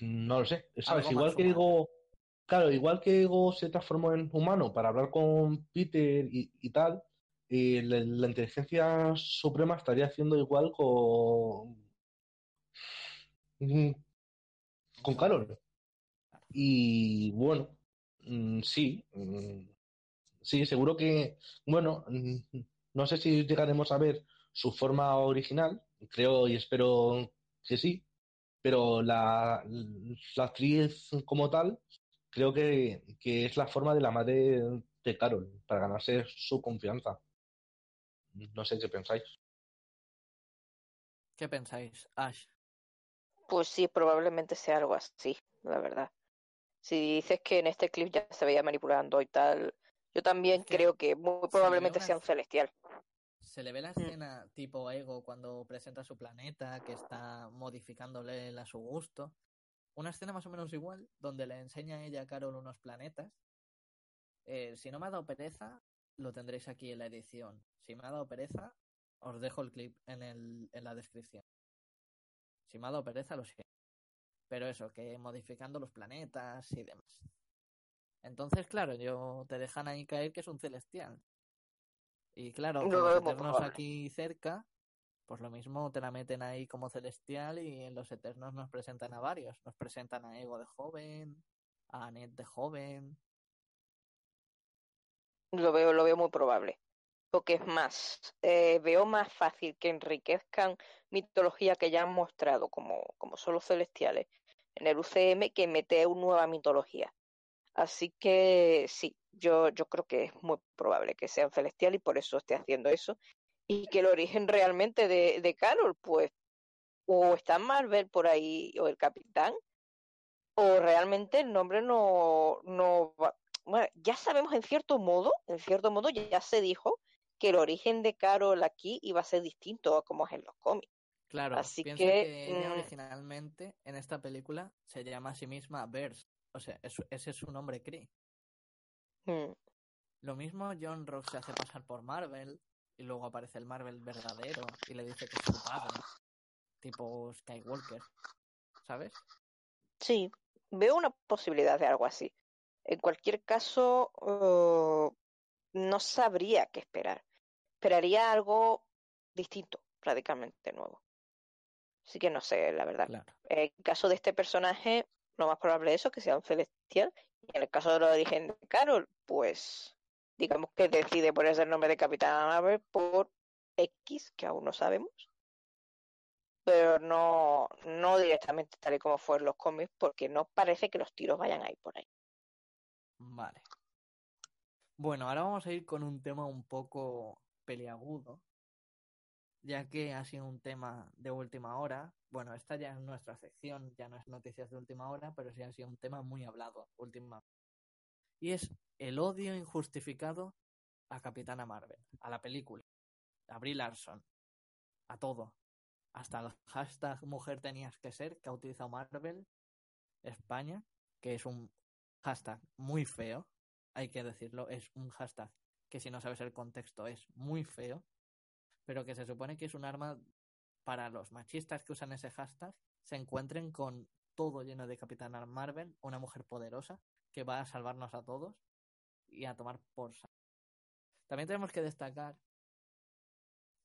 No lo sé, ¿sabes? Igual que humano. Ego, claro, igual que Ego se transformó en humano para hablar con Peter y, y tal, eh, la, la inteligencia suprema estaría haciendo igual con, con Carol. Y bueno, mm, sí, mm, sí, seguro que, bueno, mm, no sé si llegaremos a ver su forma original, creo y espero que sí, pero la, la actriz como tal, creo que, que es la forma de la madre de Carol, para ganarse su confianza. No sé qué pensáis. ¿Qué pensáis, Ash? Pues sí, probablemente sea algo así, la verdad. Si dices que en este clip ya se veía manipulando y tal, yo también Es que creo que muy probablemente una sea un celestial. Se le ve la Mm. escena tipo Ego cuando presenta su planeta, que está modificándole él a su gusto. Una escena más o menos igual, donde le enseña a ella a Carol unos planetas. Eh, si no me ha dado pereza, lo tendréis aquí en la edición. Si me ha dado pereza, os dejo el clip en, el, en la descripción. Si me ha dado pereza, lo siento. Pero eso, que modificando los planetas y demás. Entonces, claro, yo te dejan ahí caer que es un celestial. Y claro, eternos probable. aquí cerca, pues lo mismo te la meten ahí como celestial y en los eternos nos presentan a varios. Nos presentan a Ego de joven, a Annette de joven. Lo veo, lo veo muy probable. Porque es más, eh, veo más fácil que enriquezcan mitología que ya han mostrado como, como son los celestiales en el UCM que meter una nueva mitología. Así que sí, yo, yo creo que es muy probable que sea un celestial y por eso esté haciendo eso. Y que el origen realmente de, de Carol, pues, o está Marvel por ahí, o el Capitán, o realmente el nombre no, no va. Bueno, ya sabemos en cierto modo, en cierto modo ya se dijo que el origen de Carol aquí iba a ser distinto a como es en los cómics. Claro, Así que, que ella mm, originalmente en esta película se llama a sí misma Verse. O sea, es- ese es su nombre Kree. mm, Lo mismo John Rock se hace pasar por Marvel y luego aparece el Marvel verdadero y le dice que es su padre, tipo Skywalker, ¿sabes? sí, veo una posibilidad de algo así. En cualquier caso, eh, no sabría qué esperar. Esperaría algo distinto, radicalmente nuevo. Así que no sé, la verdad. Claro. En el caso de este personaje, lo más probable es eso, que sea un celestial. Y en el caso del origen de Carol, pues digamos que decide ponerse el nombre de Capitana Marvel por X, que aún no sabemos. Pero no, no directamente tal y como fue en los cómics, porque no parece que los tiros vayan a ir por ahí. Vale. Bueno, ahora vamos a ir con un tema un poco peliagudo, ya que ha sido un tema de última hora. Bueno, esta ya es nuestra sección, ya no es noticias de última hora, pero sí ha sido un tema muy hablado última. Y es el odio injustificado a Capitana Marvel, a la película, a Brie Larson, a todo. Hasta el hashtag mujer tenías que ser que ha utilizado Marvel España, que es un hashtag muy feo, hay que decirlo, es un hashtag que si no sabes el contexto es muy feo, pero que se supone que es un arma para los machistas que usan ese hashtag, se encuentren con todo lleno de Capitana Marvel, una mujer poderosa que va a salvarnos a todos y a tomar por. También tenemos que destacar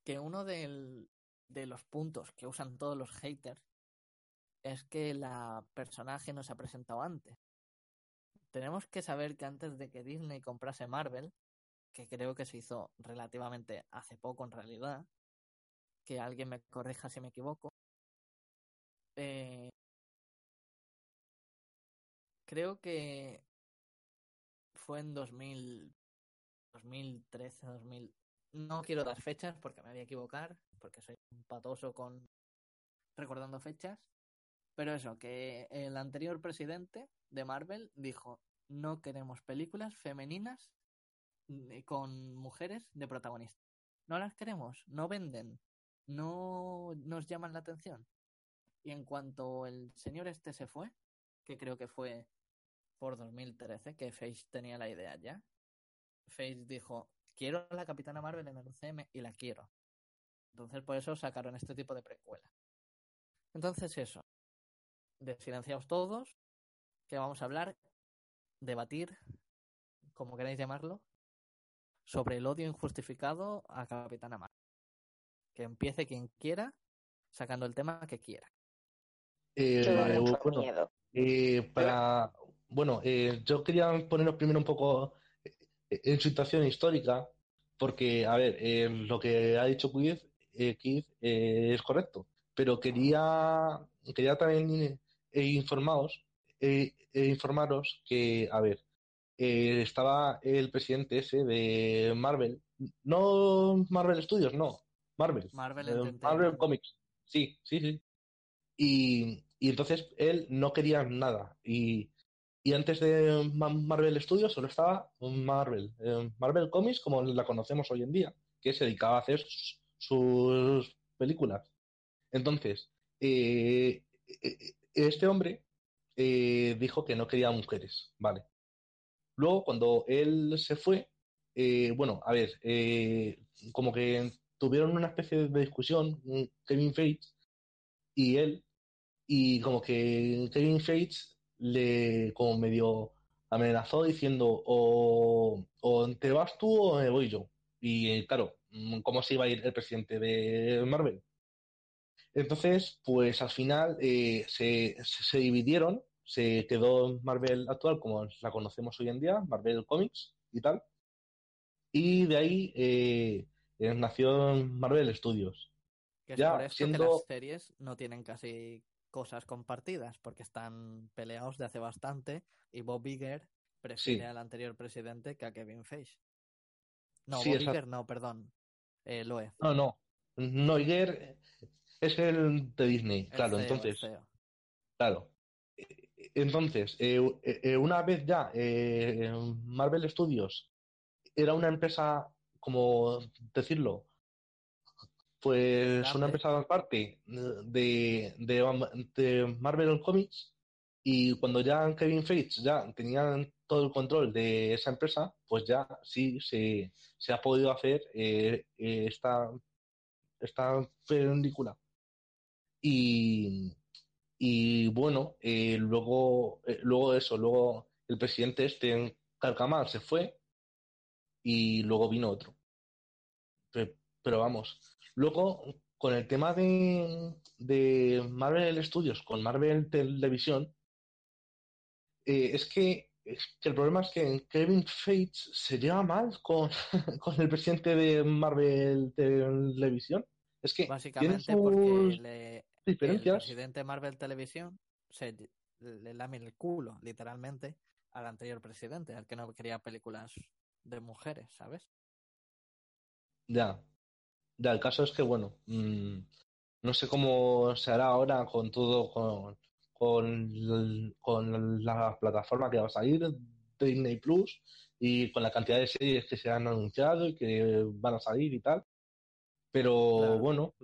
que uno de los puntos que usan todos los haters es que la personaje no se ha presentado antes. Tenemos que saber que antes de que Disney comprase Marvel, que creo que se hizo relativamente hace poco en realidad, que alguien me corrija si me equivoco, eh, creo que fue en 2000, 2013, 2000. No quiero dar fechas porque me voy a equivocar, porque soy un patoso con recordando fechas. Pero eso, que el anterior presidente de Marvel dijo, no queremos películas femeninas con mujeres de protagonista. No las queremos, no venden, no nos llaman la atención. Y en cuanto el señor este se fue, que creo que fue por 2013, que Face tenía la idea ya, Face dijo, quiero a la Capitana Marvel en el UCM y la quiero. Entonces por eso sacaron este tipo de precuela. Entonces eso, silenciados todos, que vamos a hablar, debatir, como queráis llamarlo, sobre el odio injustificado a Capitana Marvel. Que empiece quien quiera, sacando el tema que quiera. Eh, bueno, miedo. eh, para, bueno eh, yo quería poneros primero un poco eh, en situación histórica, porque, a ver, eh, lo que ha dicho Keith, eh, Keith, eh, es correcto, pero quería, quería también eh, informaros, eh, eh, informaros que, a ver, eh, estaba el presidente ese de Marvel, no Marvel Studios, no, Marvel, Marvel eh. Marvel Comics, sí, sí, sí. Y, y entonces él no quería nada. Y, y antes de Ma- Marvel Studios solo estaba Marvel, eh, Marvel Comics como la conocemos hoy en día, que se dedicaba a hacer sus, películas. Entonces, eh, eh, este hombre dijo que no quería mujeres, ¿vale? Luego, cuando él se fue, eh, bueno, a ver, eh, como que tuvieron una especie de discusión, Kevin Feige y él, y como que Kevin Feige le como medio amenazó diciendo o, te vas tú o me voy yo. Y eh, claro, mm, ¿cómo se iba a ir el presidente de Marvel? Entonces, pues al final se, se dividieron, se quedó Marvel actual como la conocemos hoy en día, Marvel Comics y tal, y de ahí eh, eh, nació Marvel Studios. Que es Ya, por esto que siendo- las series no tienen casi cosas compartidas, porque están peleados de hace bastante y Bob Iger prefiere Sí. al anterior presidente que a Kevin Feige. No, Sí, Bob. Iger no, perdón. Eh, Loeb. No, no, Noiger es el de Disney, el claro, CEO, entonces, claro. Eh, Entonces, eh, eh, una vez ya eh, Marvel Studios era una empresa, como decirlo, pues una empresa aparte de, de, de Marvel Comics y cuando ya Kevin Feige ya tenían todo el control de esa empresa, pues ya sí se, se ha podido hacer eh, eh, esta, esta película. Y, y bueno, eh, luego, eh, luego eso, luego el presidente este, Carcamal, se fue y luego vino otro. Pe- Pero, vamos, luego con el tema de, de Marvel Studios, con Marvel Televisión, eh, es que, es que el problema es que Kevin Feige se lleva mal con, con el presidente de Marvel Televisión. Es que Básicamente porque le- el diferencias. presidente de Marvel Televisión se le lame el culo, literalmente, al anterior presidente, al que no quería películas de mujeres, ¿sabes? Ya, ya, el caso es que, bueno, mm, no sé cómo se hará ahora con todo, con, con, con la plataforma que va a salir, Disney Plus, y con la cantidad de series que se han anunciado y que van a salir y tal. Pero Claro. bueno,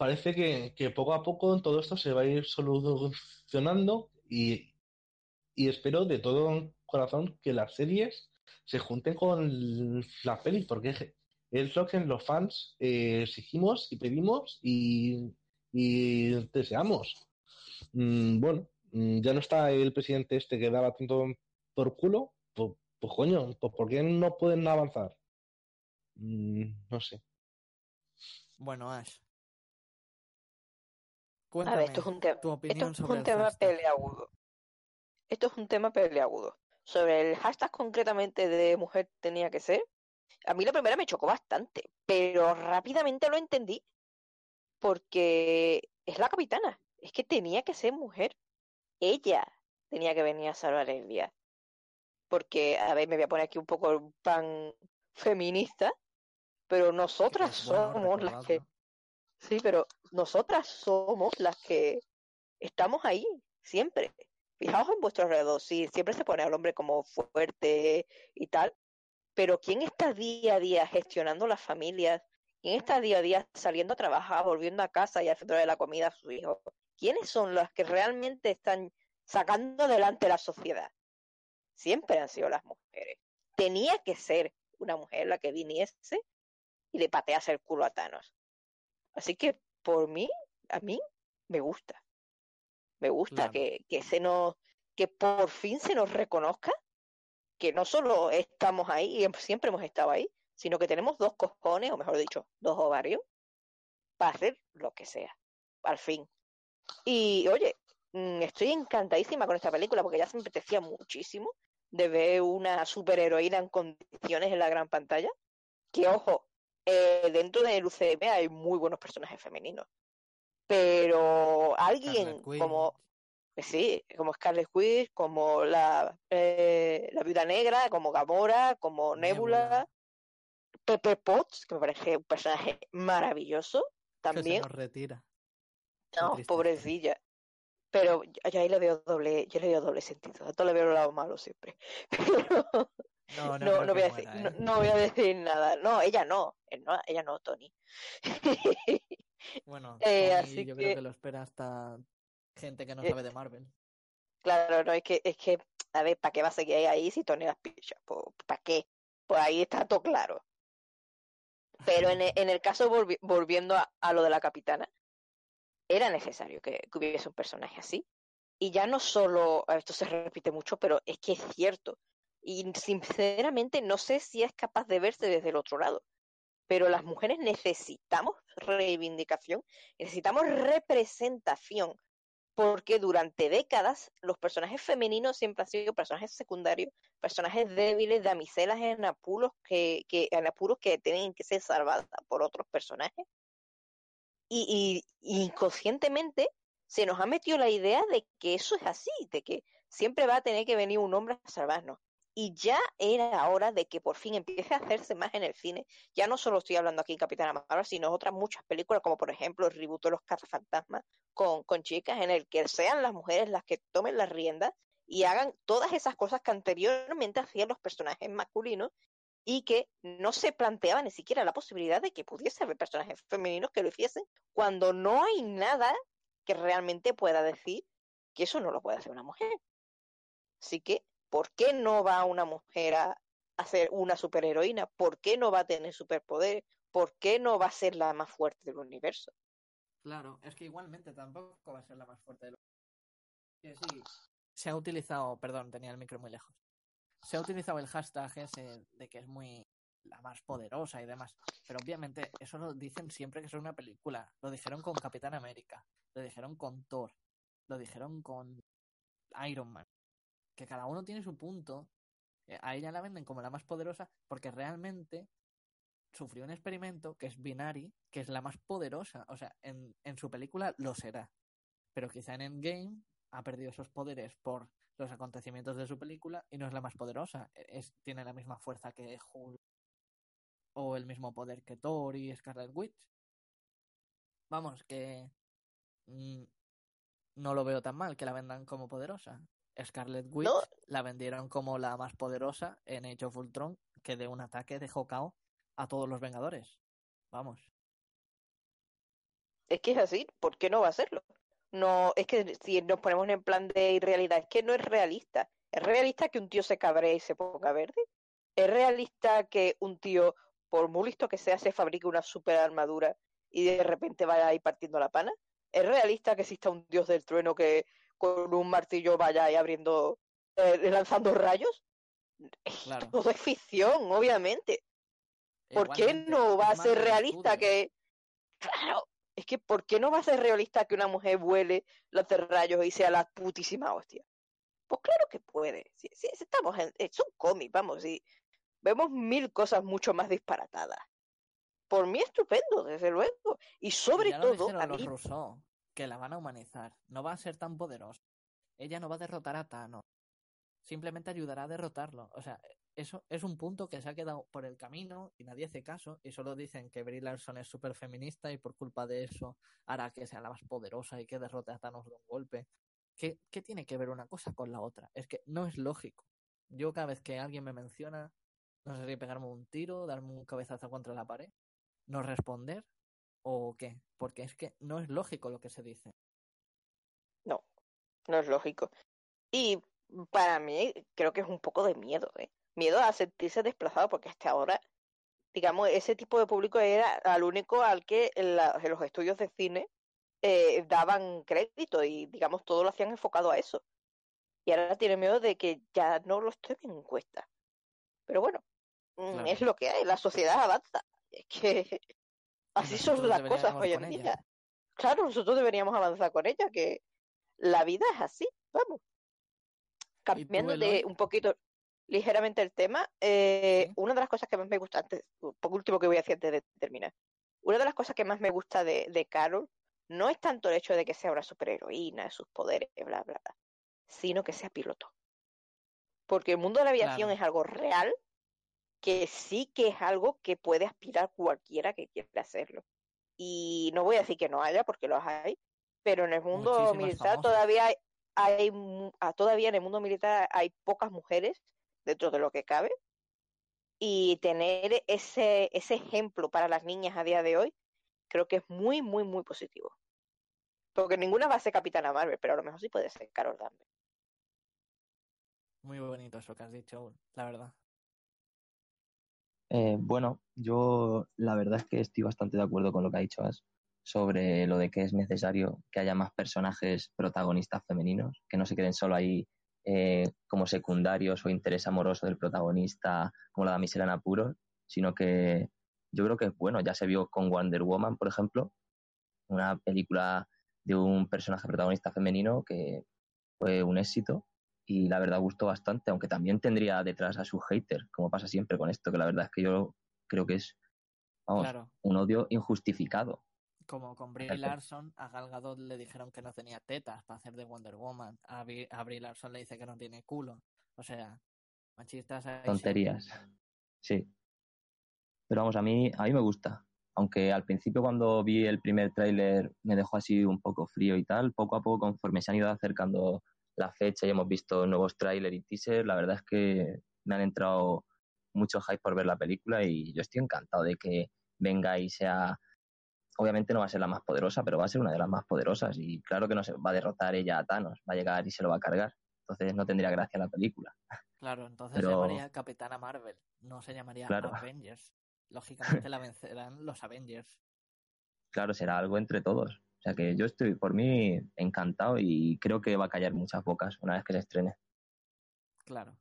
parece que, que poco a poco todo esto se va a ir solucionando y, espero de todo corazón que las series se junten con las pelis, porque es- lo que los fans eh, exigimos y pedimos y, y deseamos. Mm, bueno, mm, ya no está el presidente este que daba tanto por culo, pues, pues coño, pues ¿por qué no pueden avanzar? Mm, no sé. Bueno, Ash, Cuéntame A ver, esto es un, tema tu esto opinión es sobre un el tema peleagudo. Esto es un tema peleagudo. Sobre el hashtag concretamente de mujer tenía que ser, a mí la primera me chocó bastante, pero rápidamente lo entendí porque es la capitana. Es que tenía que ser mujer. Ella tenía que venir a salvar el día. Porque, a ver, me voy a poner aquí un poco el pan feminista, pero nosotras somos las que... Sí, pero nosotras somos las que estamos ahí, siempre. Fijaos en vuestro alrededor, sí, siempre se pone al hombre como fuerte y tal, pero ¿quién está día a día gestionando las familias? ¿Quién está día a día saliendo a trabajar, volviendo a casa y haciendo la comida a sus hijos? ¿Quiénes son las que realmente están sacando adelante la sociedad? Siempre han sido las mujeres. Tenía que ser una mujer la que viniese y le patease el culo a Thanos. Así que por mí, a mí me gusta. Me gusta Claro. que, que se nos, que por fin se nos reconozca que no solo estamos ahí y em- siempre hemos estado ahí, sino que tenemos dos cojones, o mejor dicho, dos ovarios, para hacer lo que sea. Al fin. Y oye, mm, estoy encantadísima con esta película porque ya se me apetecía muchísimo de ver una superheroína en condiciones en la gran pantalla. Que ojo, eh, dentro del UCM hay muy buenos personajes femeninos. Pero alguien como, sí, como Scarlet Witch, como la, eh, la Viuda Negra, como Gamora, como Nebula, Nebula. Pepper Potts, que me parece un personaje maravilloso Que se también. nos retira. No, pobrecilla. Pero yo, yo ahí le veo doble, yo le veo doble sentido. A todo le veo el lado malo siempre. Pero No, no, no, no voy que a decir, muera, no, ¿eh? no voy a decir nada. No, ella no. él no, ella no, Tony. Bueno, Eh, así yo que- creo que lo espera hasta gente que no Eh, sabe de Marvel. Claro, no, es que, es que, a ver, ¿para qué va a seguir ahí si Tony las picha? ¿Para qué? Pues ahí está todo claro. Pero en el, en el caso, volvi- volviendo a, a lo de la capitana, era necesario que, que hubiese un personaje así. Y ya no solo, esto se repite mucho, pero es que es cierto. Y sinceramente no sé si es capaz de verse desde el otro lado. Pero las mujeres necesitamos reivindicación, necesitamos representación, porque durante décadas los personajes femeninos siempre han sido personajes secundarios, personajes débiles, damiselas en apuros que, que, en apuros que tienen que ser salvadas por otros personajes. Y, inconscientemente se nos ha metido la idea de que eso es así, de que siempre va a tener que venir un hombre a salvarnos. Y ya era hora de que por fin empiece a hacerse más en el cine. Ya no solo estoy hablando aquí en Capitana Marvel, sino otras muchas películas, como por ejemplo el reboot de Los Cazafantasmas, con, con chicas, en el que sean las mujeres las que tomen las riendas y hagan todas esas cosas que anteriormente hacían los personajes masculinos y que no se planteaba ni siquiera la posibilidad de que pudiese haber personajes femeninos que lo hiciesen cuando no hay nada que realmente pueda decir que eso no lo puede hacer una mujer. Así que, ¿por qué no va una mujer a, ser una superheroína? ¿Por qué no va a tener superpoder? ¿Por qué no va a ser la más fuerte del universo? Claro, es que igualmente tampoco va a ser la más fuerte de los. Que sí, se ha utilizado, perdón, tenía el micro muy lejos. Se ha utilizado el hashtag ese de que es muy la más poderosa y demás. Pero obviamente eso lo dicen siempre que es una película. Lo dijeron con Capitán América, lo dijeron con Thor, lo dijeron con Iron Man. Que cada uno tiene su punto. Eh, A ella la venden como la más poderosa porque realmente sufrió un experimento que es Binary, que es la más poderosa. O sea, en, en su película lo será. Pero quizá en Endgame ha perdido esos poderes por los acontecimientos de su película y no es la más poderosa. Es, tiene la misma fuerza que Hulk o el mismo poder que Thor y Scarlet Witch. Vamos, que mm, no lo veo tan mal que la vendan como poderosa. Scarlet Witch No. la vendieron como la más poderosa en Age of Ultron, que de un ataque dejó KO a todos los Vengadores. Vamos. Es que es así, ¿por qué no va a hacerlo? No, es que si nos ponemos en plan de irrealidad, es que no es realista. ¿Es realista que un tío se cabree y se ponga verde? ¿Es realista que un tío, por muy listo que sea, se fabrique una super armadura y de repente vaya ahí partiendo la pana? ¿Es realista que exista un dios del trueno que con un martillo vaya ahí abriendo, eh, lanzando rayos? Claro. Todo es ficción, obviamente. ¿Por qué no va a ser realista que... Claro, Es que, ¿por qué no va a ser realista que una mujer vuele, lance rayos y sea la putísima hostia? Pues claro que puede. Si, estamos en, es un cómic, vamos, y vemos mil cosas mucho más disparatadas. Por mí estupendo, desde luego. Y sobre ya lo todo, a los mí, Rousseau, que la van a humanizar. No va a ser tan poderosa. Ella no va a derrotar a Thanos. Simplemente ayudará a derrotarlo. O sea, eso es un punto que se ha quedado por el camino y nadie hace caso. Y solo dicen que Brie Larson es súper feminista y por culpa de eso hará que sea la más poderosa y que derrote a Thanos de un golpe. ¿Qué, qué tiene que ver una cosa con la otra? Es que no es lógico. Yo cada vez que alguien me menciona, no sé si pegarme un tiro, darme un cabezazo contra la pared, no responder o qué, porque es que no es lógico lo que se dice. no, no es lógico. Y para mí, creo que es un poco de miedo, ¿eh? Miedo a sentirse desplazado, porque hasta ahora, digamos, ese tipo de público era al único al que en, la- en los estudios de cine eh, daban crédito y, digamos, todo lo hacían enfocado a eso. Y ahora tiene miedo de que ya no los tomen en cuenta. Pero bueno, mm, Claro. es lo que hay, la sociedad avanza. Es que así son las cosas hoy en día. ella. Claro, nosotros deberíamos avanzar con ella, que la vida es así, vamos. Cambiando de un poquito ligeramente el tema, eh, Sí. una de las cosas que más me gusta, antes, por último que voy a decir antes de terminar, una de las cosas que más me gusta de, de Carol no es tanto el hecho de que sea una superheroína, sus poderes, bla, bla, bla, sino que sea piloto. Porque el mundo de la aviación Claro. es algo real, que sí que es algo que puede aspirar cualquiera que quiera hacerlo. Y no voy a decir que no haya, porque los hay, pero en el mundo Muchísimas militar famosas. todavía hay, ah, todavía en el mundo militar hay pocas mujeres dentro de lo que cabe. Y tener ese, ese ejemplo para las niñas a día de hoy, creo que es muy, muy, muy positivo. Porque ninguna va a ser Capitana Marvel, pero a lo mejor sí puede ser Carol Danvers. Muy bonito eso que has dicho, la verdad. Eh, bueno, yo la verdad es que estoy bastante de acuerdo con lo que ha dicho As sobre lo de que es necesario que haya más personajes protagonistas femeninos, que no se queden solo ahí eh, como secundarios o interés amoroso del protagonista, como la damisela en apuros, sino que yo creo que, bueno, ya se vio con Wonder Woman, por ejemplo, una película de un personaje protagonista femenino que fue un éxito y la verdad gustó bastante, aunque también tendría detrás a sus haters, como pasa siempre con esto, que la verdad es que yo creo que es, vamos, Claro, un odio injustificado. como con Brie. Larson, a Gal Gadot le dijeron que no tenía tetas para hacer de Wonder Woman. A, Brie- a Brie Larson le dice que no tiene culo. O sea, machistas ahí. Tonterías. Sí. Pero vamos, a mí, a mí me gusta. Aunque al principio cuando vi el primer tráiler me dejó así un poco frío y tal, poco a poco conforme se han ido acercando la fecha y hemos visto nuevos tráiler y teaser, la verdad es que me han entrado mucho hype por ver la película y yo estoy encantado de que venga y sea obviamente no va a ser la más poderosa, pero va a ser una de las más poderosas y claro que no se va a derrotar ella a Thanos, va a llegar y se lo va a cargar. Entonces no tendría gracia la película. Claro, entonces Pero- se llamaría Capitana Marvel, no se llamaría Claro. Avengers. Lógicamente la vencerán los Avengers. claro, será algo entre todos. O sea que yo estoy por mí encantado y creo que va a callar muchas bocas una vez que se estrene. Claro.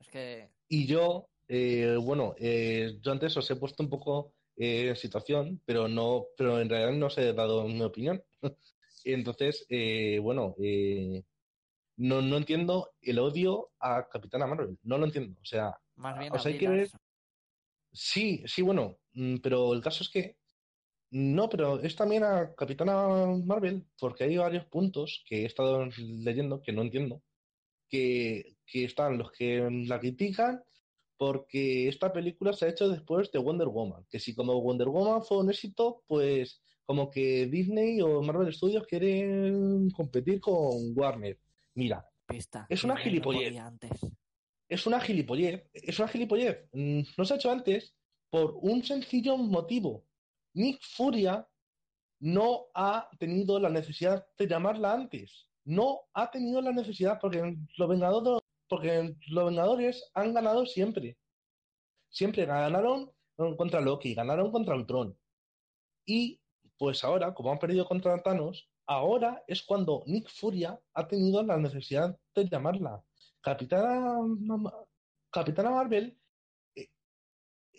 Es que, Y yo, eh, bueno, eh, yo antes os he puesto un poco eh, en situación, pero no, pero en realidad no os he dado mi opinión. Entonces, eh, bueno, eh, no, no entiendo el odio a Capitana Marvel. No lo entiendo. O sea, más bien o sea, hay que ver- sí, sí, bueno, mm, pero el caso es que no, pero es también a Capitana Marvel, porque hay varios puntos que he estado leyendo que no entiendo, que, que están los que la critican porque esta película se ha hecho después de Wonder Woman, que si como Wonder Woman fue un éxito, pues como que Disney o Marvel Studios quieren competir con Warner. Mira, Pista. es una no gilipollez. antes. es una gilipollez, es una gilipollez. Mm, No se ha hecho antes por un sencillo motivo. Nick Furia no ha tenido la necesidad de llamarla antes. No ha tenido la necesidad porque los Vengadores, han ganado siempre. Siempre ganaron contra Loki, ganaron contra Ultron. Y pues ahora, como han perdido contra Thanos, ahora es cuando Nick Furia ha tenido la necesidad de llamarla. Capitana, Capitana Marvel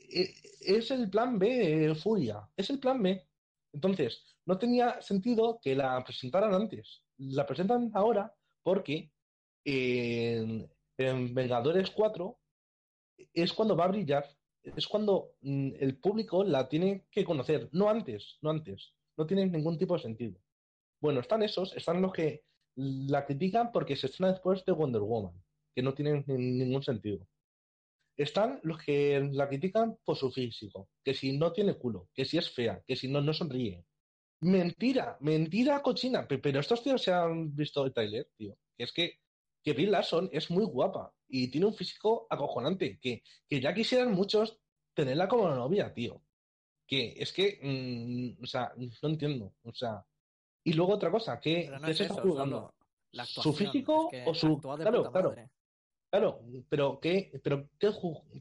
es el plan B Furia. Es el plan B. Entonces, no tenía sentido que la presentaran antes. La presentan ahora porque en, en Vengadores 4 es cuando va a brillar, es cuando mm, el público la tiene que conocer, no antes, no antes. No tiene ningún tipo de sentido. Bueno, están esos, están los que la critican porque se estrena después de Wonder Woman, que no tienen ni- ningún sentido. Están los que la critican por su físico, que si no tiene culo, que si es fea, que si no, no sonríe. Mentira, mentira cochina. Pe- Pero estos tíos se han visto el trailer, tío. Que es que, que Brie Larson es muy guapa y tiene un físico acojonante, que, que ya quisieran muchos tenerla como novia, tío. Que es que, mm, o sea, no entiendo. O sea, y luego otra cosa, ¿qué, Pero no es se está jugando? ¿Su físico es que o su- claro, claro. madre. Claro, pero ¿qué, pero qué,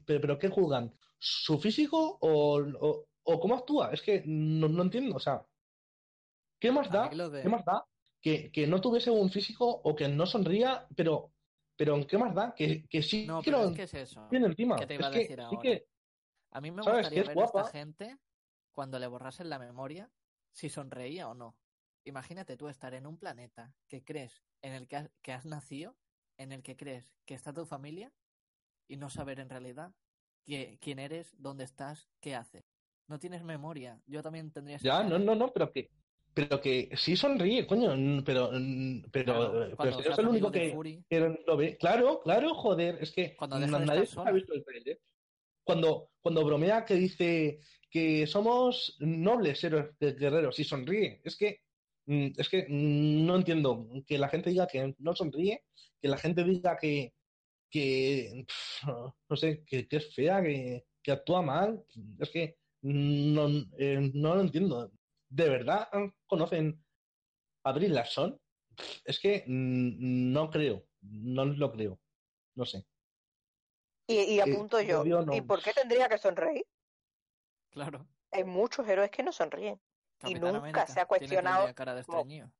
pero, pero qué juzgan? ¿Su físico o, o, o cómo actúa? Es que no, no entiendo, o sea, ¿qué más da? de- ¿Qué más da que, que no tuviese un físico o que no sonría, pero, pero ¿qué más da? Que, que sí No, que lo es que es eso. tiene encima. ¿Qué te iba Es a que decir ahora? que A mí me gustaría Que ver a esta gente cuando le borrasen la memoria si sonreía o no. Imagínate tú estar en un planeta que crees en el que has, que has nacido, en el que crees que está tu familia y no saber en realidad que- quién eres, dónde estás, qué haces. No tienes memoria. Yo también tendría ya, no, no, no, pero que pero que sí sonríe, coño, pero pero, Claro, pero se eres hace el único que, que lo ve. Claro, claro, joder, es que Cuando nadie estar ha sola. visto el trailer. Cuando, cuando bromea que dice que somos nobles héroes gue- guerreros y sonríe, es que es que mm, no entiendo que la gente diga que no sonríe, que la gente diga que que no sé, que, que es fea, que, que actúa mal, es que no, eh, no lo entiendo. ¿De verdad conocen a Brie Larson? Es que mm, no creo, no lo creo, no sé. Y, y Eh, apunto yo, no. ¿y por qué tendría que sonreír? claro. Hay muchos héroes que no sonríen. Y nunca América se ha cuestionado día cara de como- estreñido.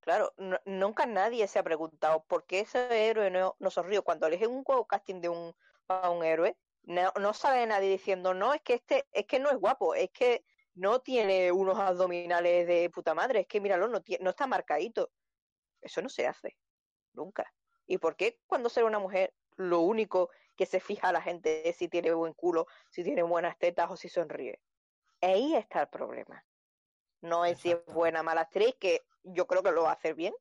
Claro, no- nunca nadie se ha preguntado por qué ese héroe no, no sonrió. Cuando eligen un juego casting de un, a un héroe, no, no sale nadie diciendo, no, es que este, es que no es guapo, es que no tiene unos abdominales de puta madre, es que míralo, no, no está marcadito. Eso no se hace, nunca. ¿Y por qué cuando sale una mujer lo único que se fija a la gente es si tiene buen culo, si tiene buenas tetas o si sonríe? Ahí está el problema. No es si es buena o mala actriz, que yo creo que lo va a hacer bien,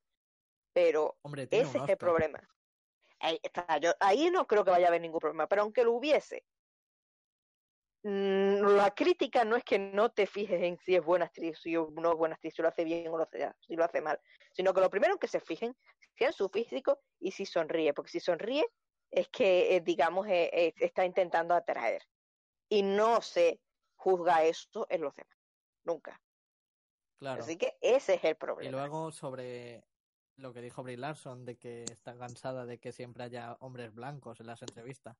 pero Hombre, ese es el problema. Ahí, está, yo, ahí no creo que vaya a haber ningún problema, pero aunque lo hubiese, mm, la crítica no es que no te fijes en si es buena actriz, si no es buena actriz, si lo hace bien o lo hace, si lo hace mal, sino que lo primero que se fijen si en su físico y si sonríe, porque si sonríe es que, eh, digamos, eh, eh, está intentando atraer. Y no se juzga eso en los demás, nunca. Claro. Así que ese es el Y problema. luego sobre lo que dijo Brie Larson de que está cansada de que siempre haya hombres blancos en las entrevistas.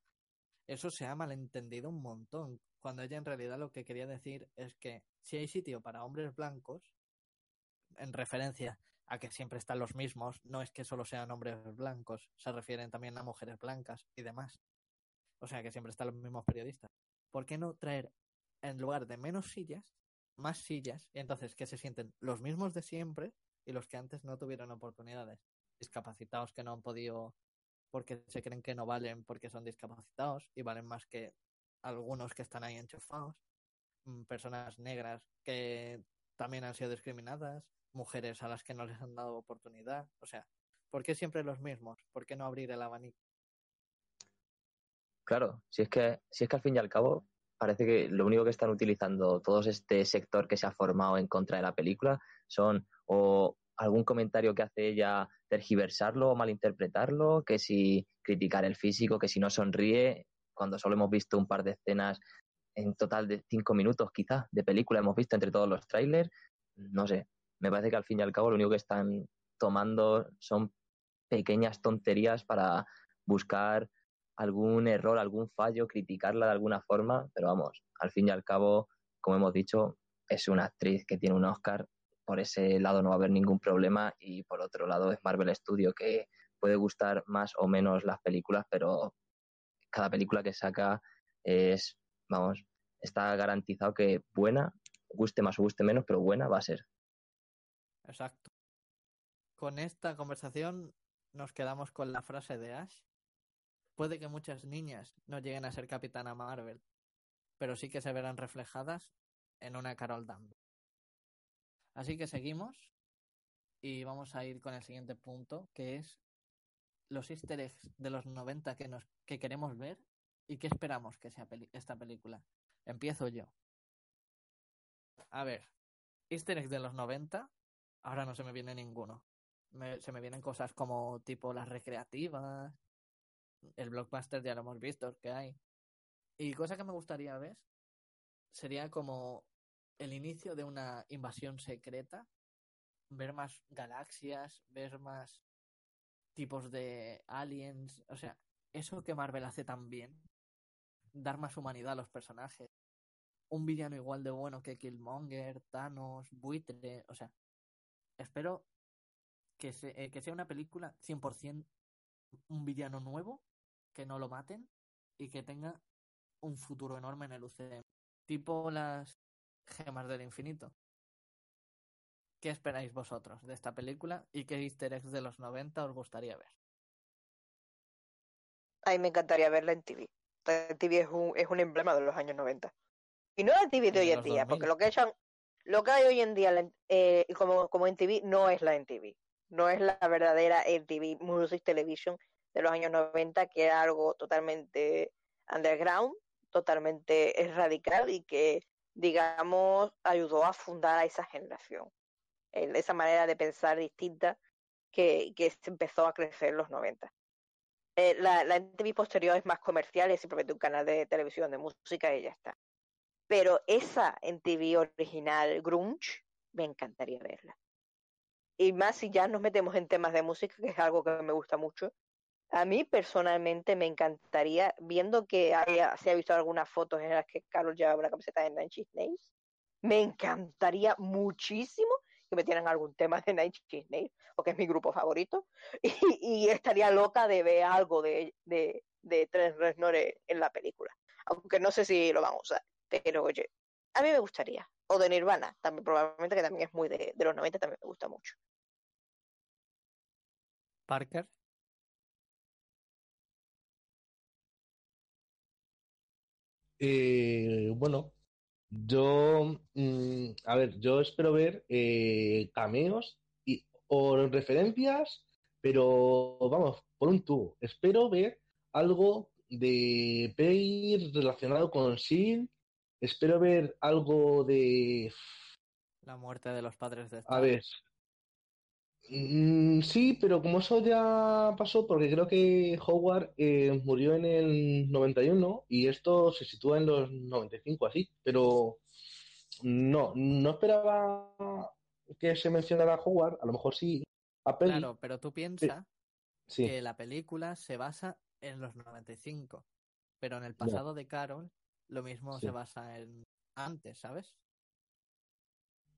Eso se ha malentendido un montón, cuando ella en realidad lo que quería decir es que si hay sitio para hombres blancos, en referencia a que siempre están los mismos, no es que solo sean hombres blancos, se refieren también a mujeres blancas y demás. O sea que siempre están los mismos periodistas. ¿Por qué no traer en lugar de menos sillas, más sillas, y entonces que se sienten los mismos de siempre y los que antes no tuvieron oportunidades? Discapacitados que no han podido porque se creen que no valen porque son discapacitados y valen más que algunos que están ahí enchufados, mm, personas negras que también han sido discriminadas, mujeres a las que no les han dado oportunidad, o sea, ¿por qué siempre los mismos? ¿Por qué no abrir el abanico? Claro, si es que, si es que al fin y al cabo parece que lo único que están utilizando todo este sector que se ha formado en contra de la película son o algún comentario que hace ella tergiversarlo o malinterpretarlo, que si criticar el físico, que si no sonríe, cuando solo hemos visto un par de escenas en total de cinco minutos quizás de película hemos visto entre todos los trailers, no sé, me parece que al fin y al cabo lo único que están tomando son pequeñas tonterías para buscar algún error, algún fallo, criticarla de alguna forma, pero vamos, al fin y al cabo, como hemos dicho, es una actriz que tiene un Oscar, por ese lado no va a haber ningún problema y por otro lado es Marvel Studio que puede gustar más o menos las películas, pero cada película que saca es, vamos, está garantizado que buena guste más o guste menos, pero buena va a ser. Exacto. Con esta conversación nos quedamos con la frase de Ash. Puede que muchas niñas no lleguen a ser Capitana Marvel, pero sí que se verán reflejadas en una Carol Danvers. Así que seguimos y vamos a ir con el siguiente punto, que es los easter eggs de los 90 que, nos, que queremos ver y qué esperamos que sea esta película. Empiezo yo. A ver, easter eggs de los 90, ahora no se me viene ninguno. Se me vienen cosas como tipo las recreativas, el blockbuster ya lo hemos visto que hay. Y cosa que me gustaría ver sería como el inicio de una invasión secreta, ver más galaxias, ver más tipos de aliens, o sea, eso que Marvel hace tan bien, dar más humanidad a los personajes, un villano igual de bueno que Killmonger, Thanos, Buitre, o sea, espero que, se, eh, que sea una película 100% un villano nuevo, que no lo maten y que tenga un futuro enorme en el UCM. Tipo las gemas del infinito. ¿Qué esperáis vosotros de esta película y qué easter eggs de los 90 os gustaría ver? A mí me encantaría verla en TV. La TV es un, es un emblema de los años 90. Y no la TV de hoy en día, porque lo que, echan, lo que hay hoy en día eh, como, como en TV no es la en TV. No es la verdadera TV Music Television de los años 90, que era algo totalmente underground, totalmente radical y que, digamos, ayudó a fundar a esa generación. Esa manera de pensar distinta que, que empezó a crecer en los 90. Eh, la, la posterior es más comercial, es simplemente un canal de televisión de música y ya está. Pero esa MTV original, Grunge, me encantaría verla. Y más si ya nos metemos en temas de música, que es algo que me gusta mucho. A mí personalmente me encantaría, viendo que haya, se ha visto algunas fotos en las que Carlos lleva una camiseta de Nine Inch me encantaría muchísimo que metieran algún tema de Night Nails, porque es mi grupo favorito, y, y, estaría loca de ver algo de, de, de Trent en la película. Aunque no sé si lo vamos a usar, pero oye, a mí me gustaría. O de Nirvana, también probablemente que también es muy de, de los 90, también me gusta mucho. Parker. Eh, bueno, yo, mm, a ver, yo espero ver eh, cameos y, o referencias, pero vamos, por un tubo. Espero ver algo de Pay relacionado con Sin. Espero ver algo de. La muerte de los padres de A ver. Mm, sí, pero como eso ya pasó, porque creo que Howard eh, murió en el 91 y esto se sitúa en los 95 así, pero no, no esperaba que se mencionara Howard, a lo mejor sí. A. Claro, pero tú piensas sí. que la película se basa en los 95, pero en el pasado de Carol lo mismo Sí. se basa en antes, ¿sabes?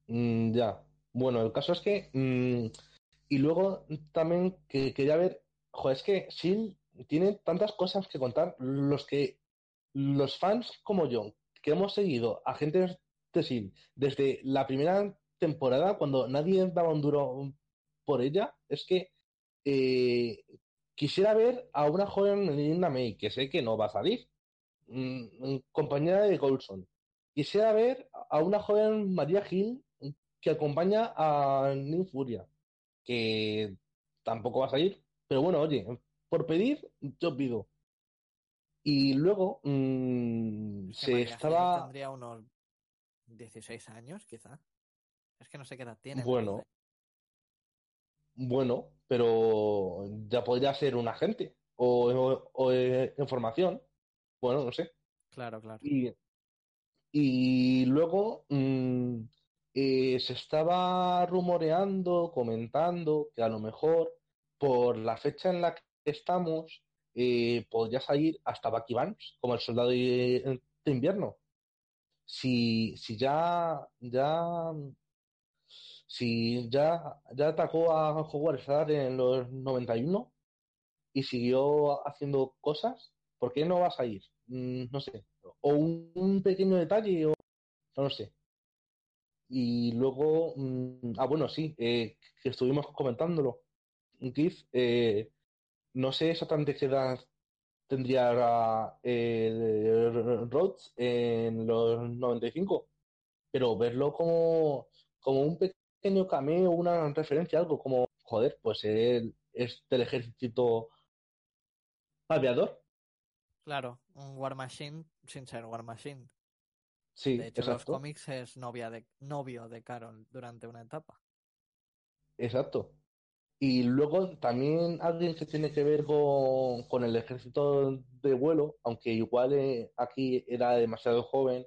Mm, ya. Bueno, el caso es que. mm, y luego también que quería ver. Joder, es que Sil tiene tantas cosas que contar. Los que. Los fans como yo, que hemos seguido a gente de Sil desde la primera temporada, cuando nadie daba un duro por ella, es que. eh, quisiera ver a una joven Linda May, que sé que no va a salir. mm, compañera de Golson. Quisiera ver a una joven María Gil que acompaña a Nick Furia, que tampoco va a salir, pero bueno, oye, por pedir, yo pido. Y luego mm, se María estaba, tendría unos 16 años, quizá. Es que no sé qué edad tiene. bueno, bueno, pero ya podría ser un agente o, o, o, eh, información, bueno, no sé. Claro, claro. Y, y luego mm, eh, se estaba rumoreando, comentando que a lo mejor por la fecha en la que estamos eh, podría salir hasta Bucky Barnes como el soldado de, de invierno. Si, si ya, ya, si ya, ya atacó a Howard Stark en los 91 y siguió haciendo cosas, ¿por qué no va a salir? Mm, no sé. O un, pequeño detalle, o no lo sé. Y luego, mm, ah, bueno, sí, eh, que estuvimos comentándolo. Keith, eh, no sé exactamente qué edad tendría ahora eh, Rhodes en los 95, pero verlo como, como un pequeño cameo, una referencia, algo como, joder, pues él es del ejército aviador. Claro, un War Machine sin ser War Machine. Sí, De hecho, en los exacto. cómics es novia de, novio de Carol durante una etapa. Exacto. Y luego también alguien que tiene que ver con, con el ejército de vuelo, aunque igual eh, aquí era demasiado joven,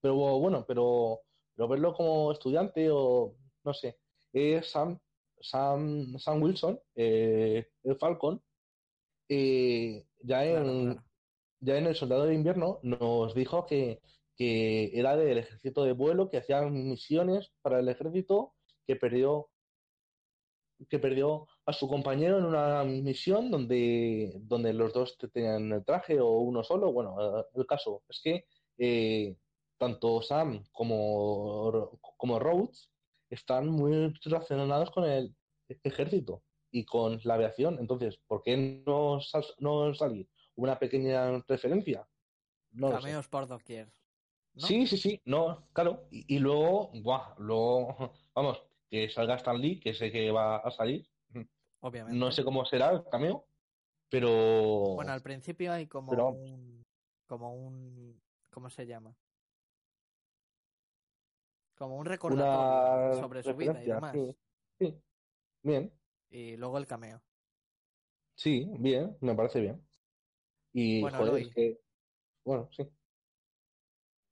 pero bueno, pero, pero verlo como estudiante o no sé, es Sam, Sam, Sam Wilson, eh, el Falcon, eh, ya en, Claro, claro. ya en El Soldado de Invierno nos dijo que, que era del ejército de vuelo, que hacía misiones para el ejército, que perdió, que perdió a su compañero en una misión donde, donde los dos tenían el traje o uno solo. Bueno, eh, el caso es que eh, tanto Sam como, como Rhodes están muy relacionados con el ejército y con la aviación. Entonces, ¿por qué no, sal- no salir una pequeña referencia? No. Cameos por doquier. ¿No? Sí, sí, sí, no, claro. Y, y luego, buah, luego, vamos, que salga Stan Lee, que sé que va a salir. Obviamente. No sé cómo será el cameo, pero Bueno, al principio hay como Pero un. Como un. ¿Cómo se llama? Como un recordatorio una sobre su vida y demás. sí, sí. Bien, Y luego el cameo. sí, bien, me parece bien. Y, Bueno, joder, es que, bueno, sí.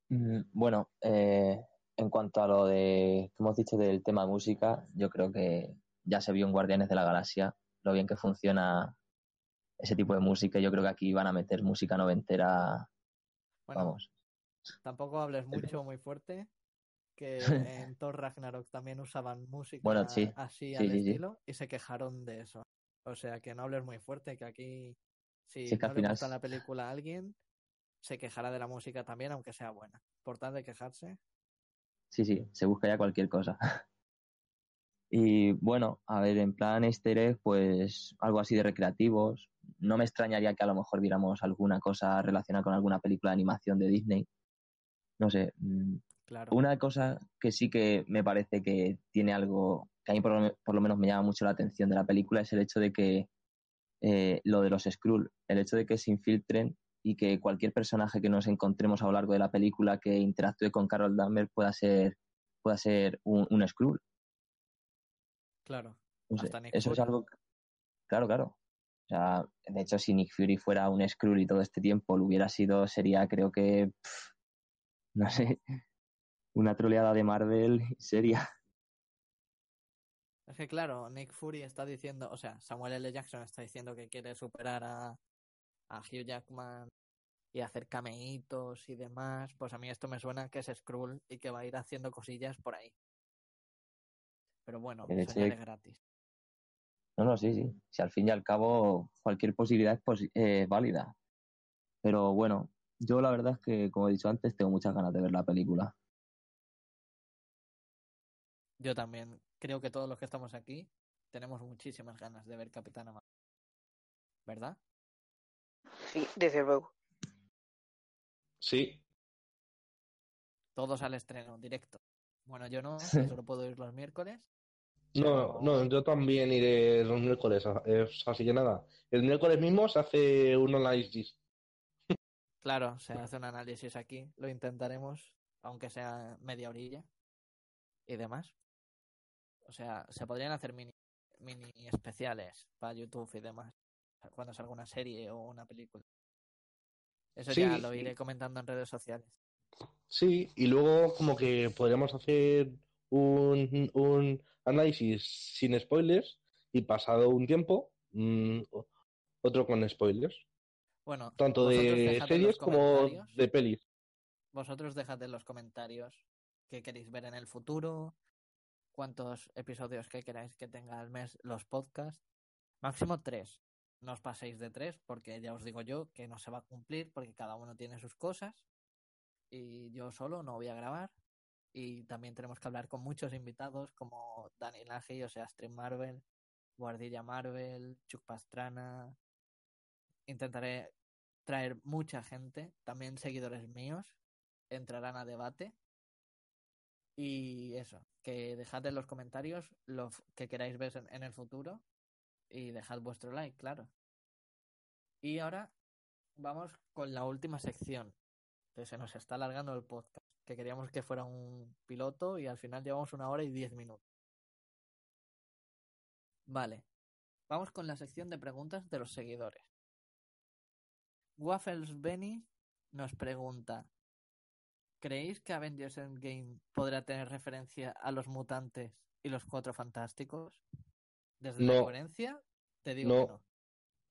Mm, Bueno, eh, en cuanto a lo de que hemos dicho del tema música, yo creo que ya se vio en Guardianes de la Galaxia lo bien que funciona ese tipo de música. Yo creo que aquí van a meter música noventera, Bueno, vamos. tampoco hables mucho, muy fuerte. Que en Thor Ragnarok también usaban música Bueno, sí. así Sí, al sí, estilo y se quejaron de eso. O sea, que no hables muy fuerte, que aquí si Sí, que no al le gusta la película a alguien, se quejará de la música también, aunque sea buena. Por tal de quejarse, Sí, sí, se busca ya cualquier cosa. Y bueno, a ver, en plan easter egg, pues algo así de recreativos. No me extrañaría que a lo mejor viéramos alguna cosa relacionada con alguna película de animación de Disney. No sé, mm, claro. Una cosa que sí que me parece que tiene algo que a mí por lo, por lo menos me llama mucho la atención de la película es el hecho de que eh, lo de los Skrull, el hecho de que se infiltren y que cualquier personaje que nos encontremos a lo largo de la película que interactúe con Carol Danvers pueda ser pueda ser un, un Skrull. Claro. No sé, eso es algo. Claro, claro. O sea, de hecho, si Nick Fury fuera un Skrull y todo este tiempo lo hubiera sido, sería, creo que. pff, no sé. Una troleada de Marvel seria. Es que claro, Nick Fury está diciendo, o sea, Samuel L. Jackson está diciendo que quiere superar a, a Hugh Jackman y hacer cameitos y demás. Pues a mí esto me suena que es Skrull y que va a ir haciendo cosillas por ahí. Pero bueno, El hecho de- señales gratis. No, no, sí, sí. Si al fin y al cabo cualquier posibilidad es posi- eh, válida. Pero bueno, yo la verdad es que, como he dicho antes, tengo muchas ganas de ver la película. Yo también creo que todos los que estamos aquí tenemos muchísimas ganas de ver Capitana Marvel. ¿Verdad? Sí, desde luego. Sí, Todos al estreno, directo. Bueno, yo no, solo puedo ir los miércoles. no, no, yo también iré los miércoles, es- así que nada. El miércoles mismo se hace un análisis. Claro, se hace un análisis aquí, lo intentaremos, aunque sea media orilla y demás. O sea, se podrían hacer mini, mini especiales para YouTube y demás, cuando salga una serie o una película. Eso ya lo sí. iré comentando en redes sociales. Sí, y luego como que podríamos hacer un, un análisis sin spoilers y pasado un tiempo, mm, otro con spoilers, Bueno, tanto de series como de pelis. Vosotros dejad en los comentarios qué queréis ver en el futuro, cuántos episodios que queráis que tenga al mes los podcasts. Máximo tres. No os paséis de tres, porque ya os digo yo que no se va a cumplir, porque cada uno tiene sus cosas. Y yo solo no voy a grabar. y también tenemos que hablar con muchos invitados como Dani Laji, o sea, Stream Marvel, Guardilla Marvel, Chuck Pastrana. Intentaré traer mucha gente, también seguidores míos, entrarán a debate. Y eso, que dejad en los comentarios lo que queráis ver en el futuro y dejad vuestro like, claro. Y ahora vamos con la última sección, que se nos está alargando el podcast, que queríamos que fuera un piloto y al final llevamos una hora y diez minutos. Vale, vamos con la sección de preguntas de los seguidores. Waffles Benny nos pregunta, ¿creéis que Avengers Endgame podrá tener referencia a los mutantes y los cuatro fantásticos? Desde la No. coherencia, te digo No. que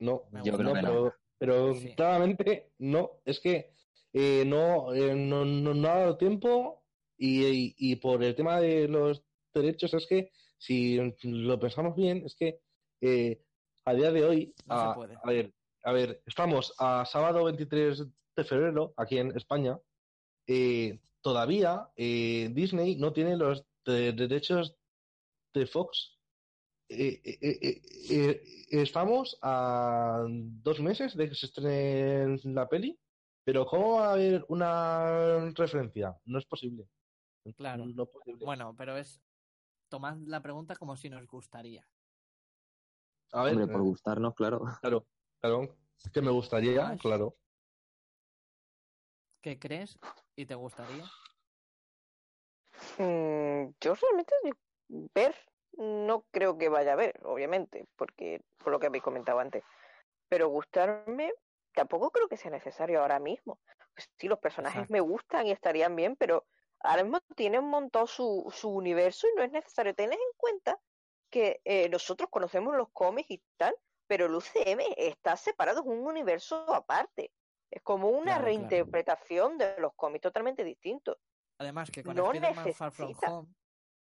no. No, Yo creo pero, pero Sí. claramente no. Es que eh, no, eh, no, no, no ha dado tiempo y, y- y por el tema de los derechos es que si lo pensamos bien es que eh, a día de hoy, No se a, puede. a ver, a ver, estamos a sábado 23 de febrero aquí en España. todavía Disney no tiene los de- derechos de Fox. Eh, eh, eh, eh, estamos a dos meses de que se estrene la peli, pero ¿cómo va a haber una referencia? No es posible. Claro. No es posible. Bueno, pero es tomad la pregunta como si nos gustaría. a ver, Hombre, por gustarnos, claro. claro, claro, que me gustaría, claro. ¿Qué crees y te gustaría? Mm, yo realmente ver no creo que vaya a ver, obviamente, porque por lo que habéis comentado antes. Pero gustarme tampoco creo que sea necesario ahora mismo. Pues sí, los personajes Exacto. me gustan y estarían bien, pero ahora mismo tienen montado su, su universo y no es necesario. Tened en cuenta que eh, nosotros conocemos los cómics y tal, pero el UCM está separado, es un universo aparte. Es como una Claro, claro. reinterpretación de los cómics totalmente distintos. Además que con No Spider-Man Far From. Home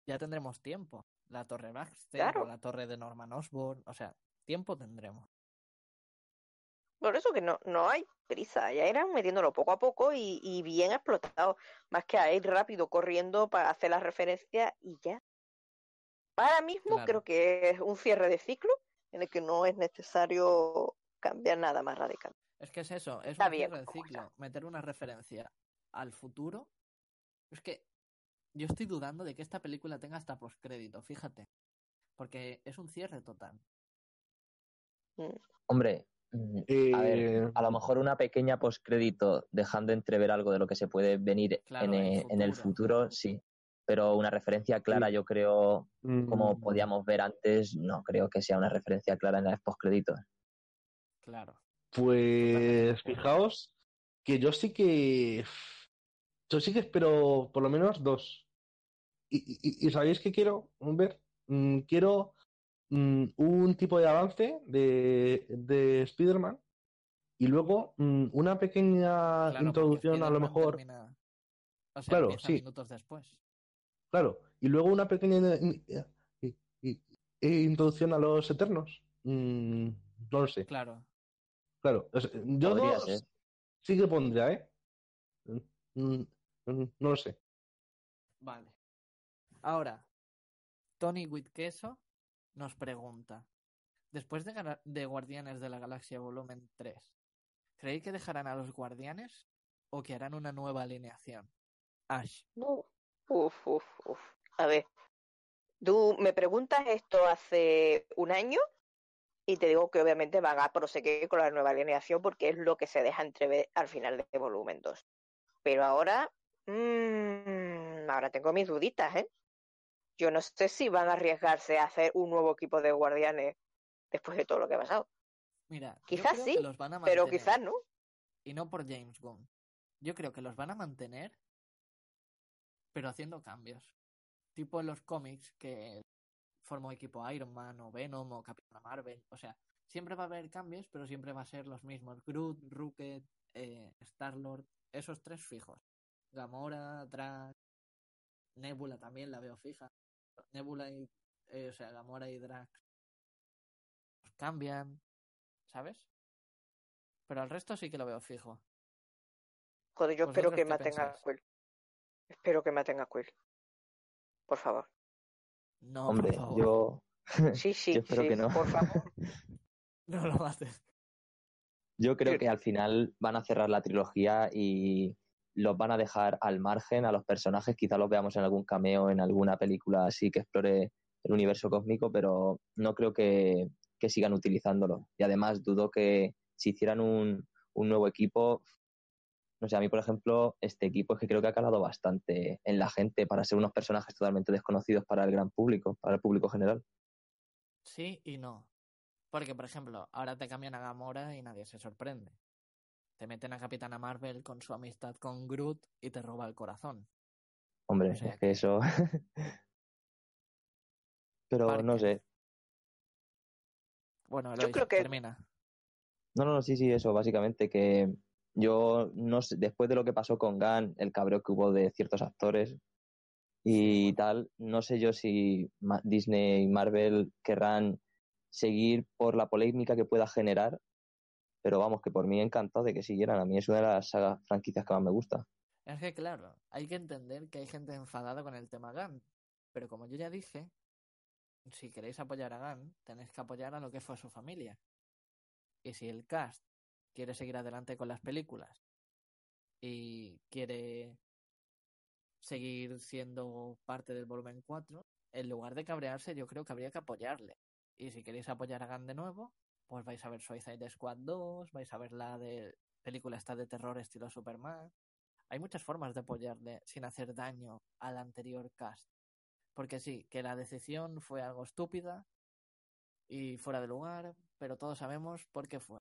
ya tendremos tiempo. La torre Baxter Claro. o la torre de Norman Osborn. O sea, tiempo tendremos. Por eso que no, no hay prisa, ya irán metiéndolo poco a poco y, y bien explotado, más que a ir rápido corriendo para hacer la referencia y ya. Ahora mismo Claro. creo que es un cierre de ciclo en el que no es necesario cambiar nada más radical. Es que es eso, es Está un bien cierre de ciclo. está. Meter una referencia al futuro. Es que yo estoy dudando de que esta película tenga hasta postcrédito, fíjate. Porque es un cierre total. Hombre, mm, a ver, Eh, a lo mejor una pequeña postcrédito dejando entrever algo de lo que se puede venir Claro, en, en eh, en el futuro. sí. Pero una referencia clara, yo creo, como mm, podíamos ver antes, no creo que sea una referencia clara en las postcréditos. Claro. Pues fijaos que yo sí que yo sí que espero por lo menos dos. ¿Y, y- y sabéis qué quiero ver? Mm, quiero mm, un tipo de avance de, de Spider-Man y luego mm, una pequeña Claro, introducción a lo mejor, termina- O sea, Claro, sí. minutos después. claro, y luego una pequeña i- i- i- introducción a los Eternos. Mm, no lo sé. Claro. Claro, o sea, yo Podría dos sí que pondría, ¿eh? No lo sé. Vale. Ahora, Tony Queso nos pregunta: Después de, de Guardianes de la Galaxia Volumen 3, ¿creéis que dejarán a los Guardianes o que harán una nueva alineación? Ash, Uf, uf, uf, uf. A ver, tú me preguntas esto hace un año y te digo que obviamente van a proseguir con la nueva alineación porque es lo que se deja entrever al final de volumen 2. Pero ahora, mm, ahora tengo mis duditas, ¿eh? Yo no sé si van a arriesgarse a hacer un nuevo equipo de guardianes después de todo lo que ha pasado. mira, Quizás sí, los van a Pero quizás no. Y no por James Gunn. Yo creo que los van a mantener, pero haciendo cambios. Tipo en los cómics que formó equipo Iron Man o Venom o Capitana Marvel. O sea, siempre va a haber cambios, pero siempre va a ser los mismos. Groot, Rocket, eh, Star-Lord, esos tres fijos. Gamora, Drax, Nebula también la veo fija. Nebula y, eh, o sea, Gamora y Drax pues cambian, ¿sabes? Pero al resto sí que lo veo fijo. Joder, yo espero ¿Vosotros que maten a? Quill. Espero que maten a Quill. por favor. No, Hombre, por favor. yo, Sí, sí, Yo espero sí, que no. por favor. No lo haces. yo creo que al final van a cerrar la trilogía y los van a dejar al margen a los personajes. Quizá los veamos en algún cameo, en alguna película así que explore el universo cósmico, pero no creo que, que sigan utilizándolo. Y además dudo que si hicieran un, un nuevo equipo, no sé, a mí por ejemplo, este equipo es que creo que ha calado bastante en la gente para ser unos personajes totalmente desconocidos para el gran público, para el público general. Sí y no. Porque, por ejemplo, ahora te cambian a Gamora y nadie se sorprende. Te meten a Capitana Marvel con su amistad con Groot y te roba el corazón. Hombre, O sea es que eso. Pero no sé. Yo Bueno, Eloy, creo que- termina. No, no, no, sí, sí, eso, básicamente que yo no sé, después de lo que pasó con Gunn, el cabreo que hubo de ciertos actores y tal, no sé yo si Disney y Marvel querrán seguir por la polémica que pueda generar, pero vamos, que por mí encantado de que siguieran. A mí es una de las sagas franquicias que más me gusta. Es que, claro, hay que entender que hay gente enfadada con el tema Gunn. Pero como yo ya dije, si queréis apoyar a Gunn, tenéis que apoyar a lo que fue su familia. Y si el cast quiere seguir adelante con las películas y quiere seguir siendo parte del volumen 4, en lugar de cabrearse, yo creo que habría que apoyarle. Y si queréis apoyar a Gunn de nuevo, pues vais a ver Suicide Squad 2, vais a ver la de película esta de terror estilo Superman. Hay muchas formas de apoyarle sin hacer daño al anterior cast. Porque sí, que la decisión fue algo estúpida y fuera de lugar, pero todos sabemos por qué fue.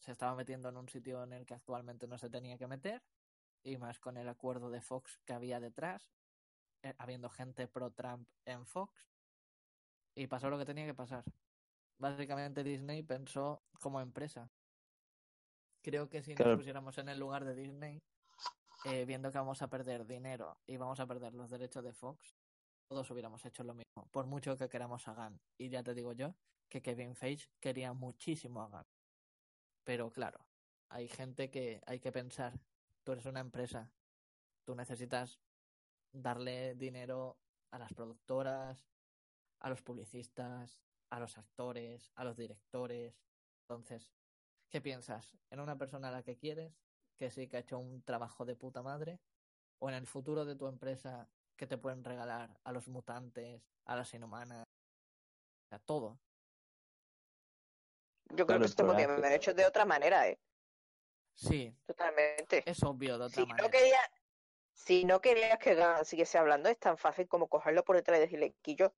Se estaba metiendo en un sitio en el que actualmente no se tenía que meter, y más con el acuerdo de Fox que había detrás, eh, habiendo gente pro Trump en Fox, y pasó lo que tenía que pasar. Básicamente Disney pensó como empresa. Creo que si Claro. nos pusiéramos en el lugar de Disney, eh, viendo que vamos a perder dinero y vamos a perder los derechos de Fox, todos hubiéramos hecho lo mismo, por mucho que queramos a Gunn. Y ya te digo yo que Kevin Feige quería muchísimo a Gunn. Pero claro, hay gente que hay que pensar, tú eres una empresa, tú necesitas darle dinero a las productoras, a los publicistas, a los actores, a los directores. Entonces, ¿qué piensas? ¿En una persona a la que quieres, que sí que ha hecho un trabajo de puta madre? ¿O en el futuro de tu empresa que te pueden regalar a los mutantes, a las inhumanas, a todo? Yo creo Claro, que esto podría haber hecho de otra manera, ¿eh? Sí, Totalmente. es obvio de otra Si manera. no, quería, si no querías que Gunn siguiese hablando, es tan fácil como cogerlo por detrás y decirle, Quillo,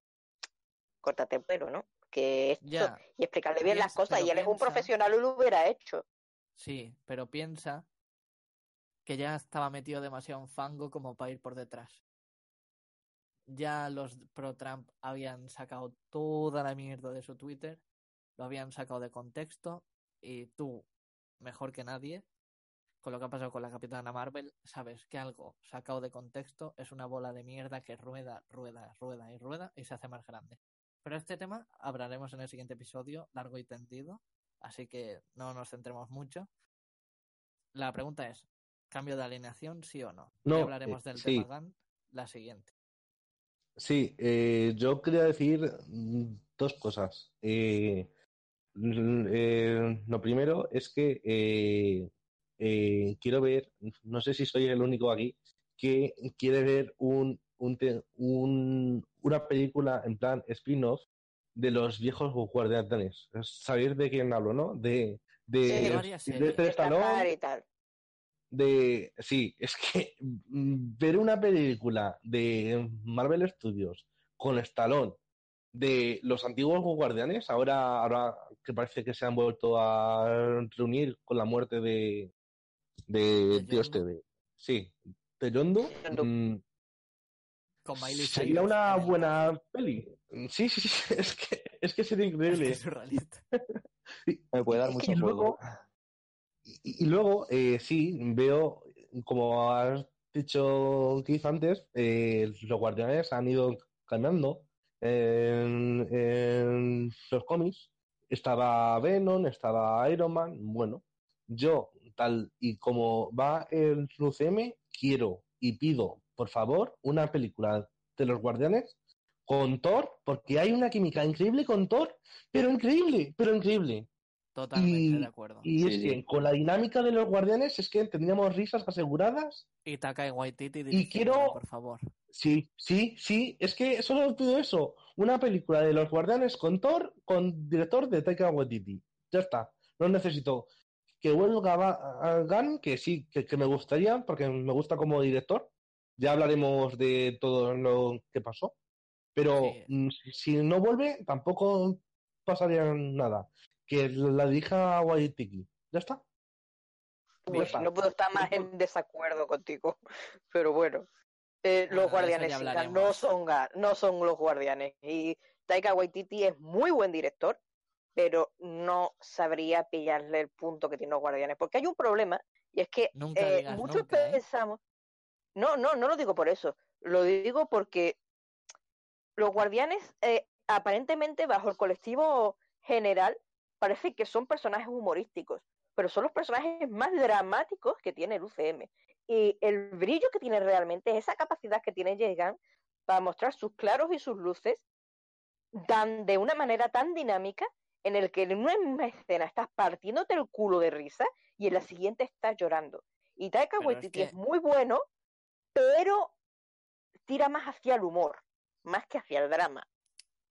córtate el pelo, ¿no? Que esto, Ya, y explicarle bien las cosas. Y él es un profesional y lo hubiera hecho. sí, pero piensa que ya estaba metido demasiado en fango como para ir por detrás. Ya los pro Trump habían sacado toda la mierda de su Twitter, lo habían sacado de contexto y tú, mejor que nadie, con lo que ha pasado con la Capitana Marvel, sabes que algo sacado de contexto es una bola de mierda que rueda, rueda, rueda y rueda y se hace más grande. Pero este tema hablaremos en el siguiente episodio, largo y tendido, así que no nos centremos mucho. La pregunta es, ¿cambio de alineación sí o no? No, y hablaremos eh, del sí. tema GAN la siguiente. Sí, eh, yo quería decir mm, dos cosas. Eh, eh, lo primero es que eh, eh, quiero ver, no sé si soy el único aquí, que quiere ver un, un, te- un- una película en plan spin-off de los viejos guardianes. ¿Sabéis de quién hablo, no? De, de, Sí, de Stallone, y tal. de sí, es que mm, ver una película de Marvel Studios con Stallone de los antiguos guardianes, ahora, ahora que parece que se han vuelto a reunir con la muerte de de ¿De tío este sí, de Yondu. Mm, Con Miley sería una buena peli. Sí, sí, sí, es que es que sería Es que increíble. es surrealista. Me puede dar Es que mucho juego. Y, y luego, eh, sí, veo, como has dicho Keith antes, eh, los guardianes han ido cambiando en, en los cómics. Estaba Venom, estaba Iron Man. Bueno, yo, tal y como va el UCM, quiero y pido, por favor, una película de los Guardianes con Thor, porque hay una química increíble con Thor, pero increíble, pero increíble. Totalmente Y, de acuerdo. y Sí, es sí. que con la dinámica de los Guardianes es que teníamos risas aseguradas. Y Takai Waititi dirigiendo, quiero- por favor. Sí, sí, sí, es que solo pido eso, una película de los Guardianes con Thor, con director de Taika Waititi. Ya está, no necesito que vuelva a Gunn, que sí, que, que me gustaría, porque me gusta como director. Ya hablaremos de todo lo que pasó. Pero Sí. mm, si, no vuelve, tampoco pasaría nada. Que la dirija Waititi. Ya está. Pues no puedo estar más en desacuerdo contigo. Pero bueno, eh, los guardianes no son no son los guardianes. Y Taika Waititi es muy buen director, pero no sabría pillarle el punto que tienen los guardianes. Porque hay un problema, y es que Nunca eh, digas muchos nunca, ¿eh? No, no, no lo digo por eso. Lo digo porque los guardianes, eh, aparentemente, bajo el colectivo general, parece que son personajes humorísticos, pero son los personajes más dramáticos que tiene el UCM. Y el brillo que tiene realmente es esa capacidad que tiene James para mostrar sus claros y sus luces dan de una manera tan dinámica en el que en una misma escena estás partiéndote el culo de risa y en la siguiente estás llorando. Y Taika es Waititi que- es muy bueno, pero tira más hacia el humor, más que hacia el drama.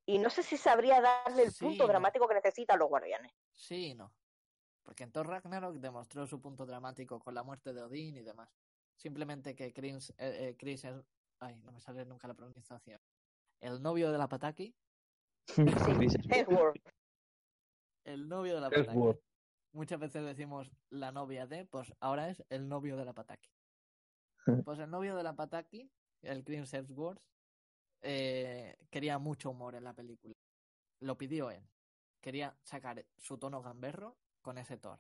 Y no sé si sabría darle el Sí, punto no. dramático que necesitan los guardianes. Sí y no. Porque en Thor Ragnarok demostró su punto dramático con la muerte de Odín y demás. Simplemente que Chris, eh, eh, Chris es- Ay, no me sale nunca la pronunciación. El novio de la Pataki. El novio de la Pataki. Muchas veces decimos la novia de, pues ahora es el novio de la Pataki. Pues el novio de la Pataki, el Chris Hemsworth, eh, quería mucho humor en la película. Lo pidió él. Quería sacar su tono gamberro con ese Thor.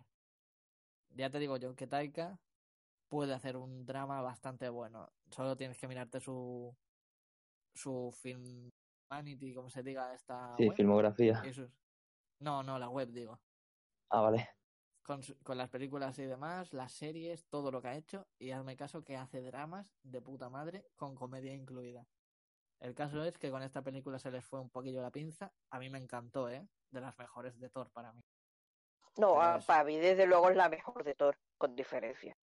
Ya te digo yo que Taika puede hacer un drama bastante bueno. Solo tienes que mirarte su su film Vanity, como se diga esta Sí, web. filmografía. No, no, la web digo. Ah, vale. Con, su- con las películas y demás, las series, todo lo que ha hecho, y hazme caso que hace dramas de puta madre con comedia incluida. El caso es que con esta película se les fue un poquillo la pinza. A mí me encantó, ¿eh? De las mejores de Thor para mí. No, Pero a eso. Pavi, desde luego es la mejor de Thor, con diferencia.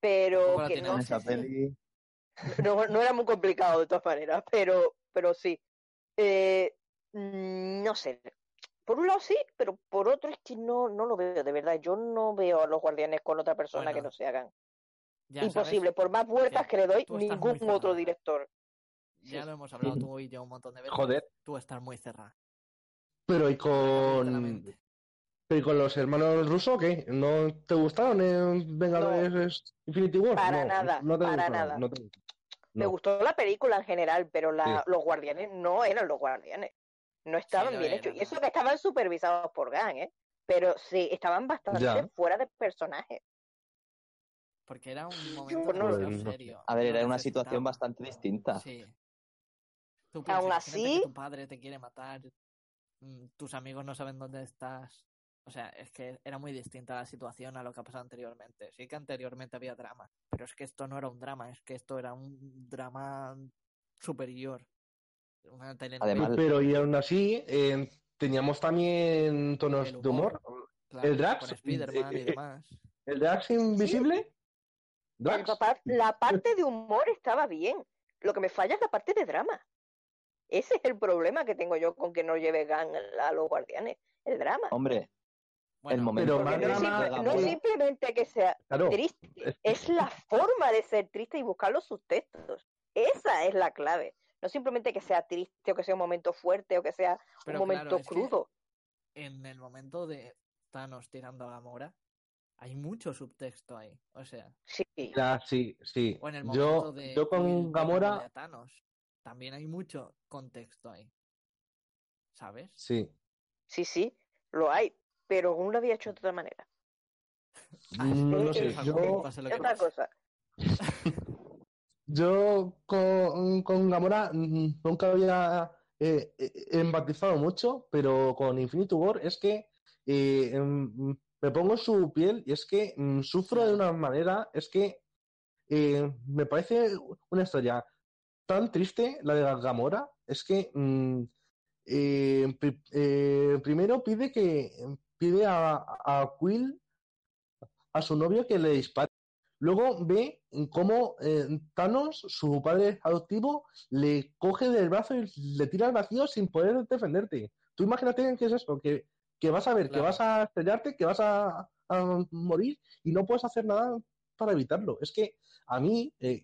Pero que no, esa peli. no, no era muy complicado de todas maneras, pero, pero sí. Eh, mm, no sé. Por un lado sí, pero por otro es que no, no lo veo, de verdad. Yo no veo a los guardianes con otra persona que no se hagan. Ya Imposible, sabes, por más vueltas que que le doy, ningún otro director. ya Sí. lo hemos hablado tú y yo un montón de veces. Joder. Tú estás muy cerrada. Pero ¿y con, pero ¿y con los hermanos rusos qué? ¿No te gustaron en Vengadores Infinity War? Para No, nada, no te para gustaron, nada. no te- Me gustó la película en general, pero la, Sí. los guardianes no eran los guardianes. No estaban bien hechos. Y eso que estaban supervisados por Gan, ¿eh? Pero sí, estaban bastante Ya. fuera de personaje. Porque era un momento no- serio. A ver, era una situación bastante distinta. Sí. Tú piensas, Aún así- que tu padre te quiere matar, mm, tus amigos no saben dónde estás. O sea, es que era muy distinta la situación a lo que ha pasado anteriormente. Sí que anteriormente había drama, pero es que esto no era un drama, es que esto era un drama superior. Además- Pero y aún así, eh, teníamos también tonos de humor. claro, el Drax, con eh, y eh, demás. ¿El Drax invisible? La parte de humor estaba bien. Lo que me falla es la parte de drama. Ese es el problema que tengo yo con que no lleve Gan a los guardianes. El drama. Hombre, Bueno, el momento pero más no, drama- simple- no simplemente que sea Claro. triste, Es- es la forma de ser triste y buscar los subtextos. Esa es la clave. No simplemente que sea triste o que sea un momento fuerte o que sea pero un momento claro, crudo. en el momento de Thanos tirando a Gamora, hay mucho subtexto ahí. O sea, Sí, Ya, sí, sí. O en el momento Yo, de yo con Gamora, Thanos. También hay mucho contexto ahí. ¿Sabes? sí. sí, sí, lo hay, pero aún lo había hecho de otra manera. Ah, Mm, no es sé, yo, otra cosa. yo con, con Gamora mm, nunca había eh, eh, empatizado mucho, pero con Infinity War es que eh, mm, me pongo su piel y es que mm, sufro de una manera, es que eh, me parece una historia tan triste la de Gamora. Es que mm, pri- primero pide que pide a, a Quill, a su novio, que le dispare. Luego ve cómo eh, Thanos, su padre adoptivo, le coge del brazo y le tira al vacío sin poder defenderte. Tú imagínate qué es eso, que, que vas a ver, que vas a estrellarte, que vas a, a morir y no puedes hacer nada para evitarlo. Es que a mí, eh,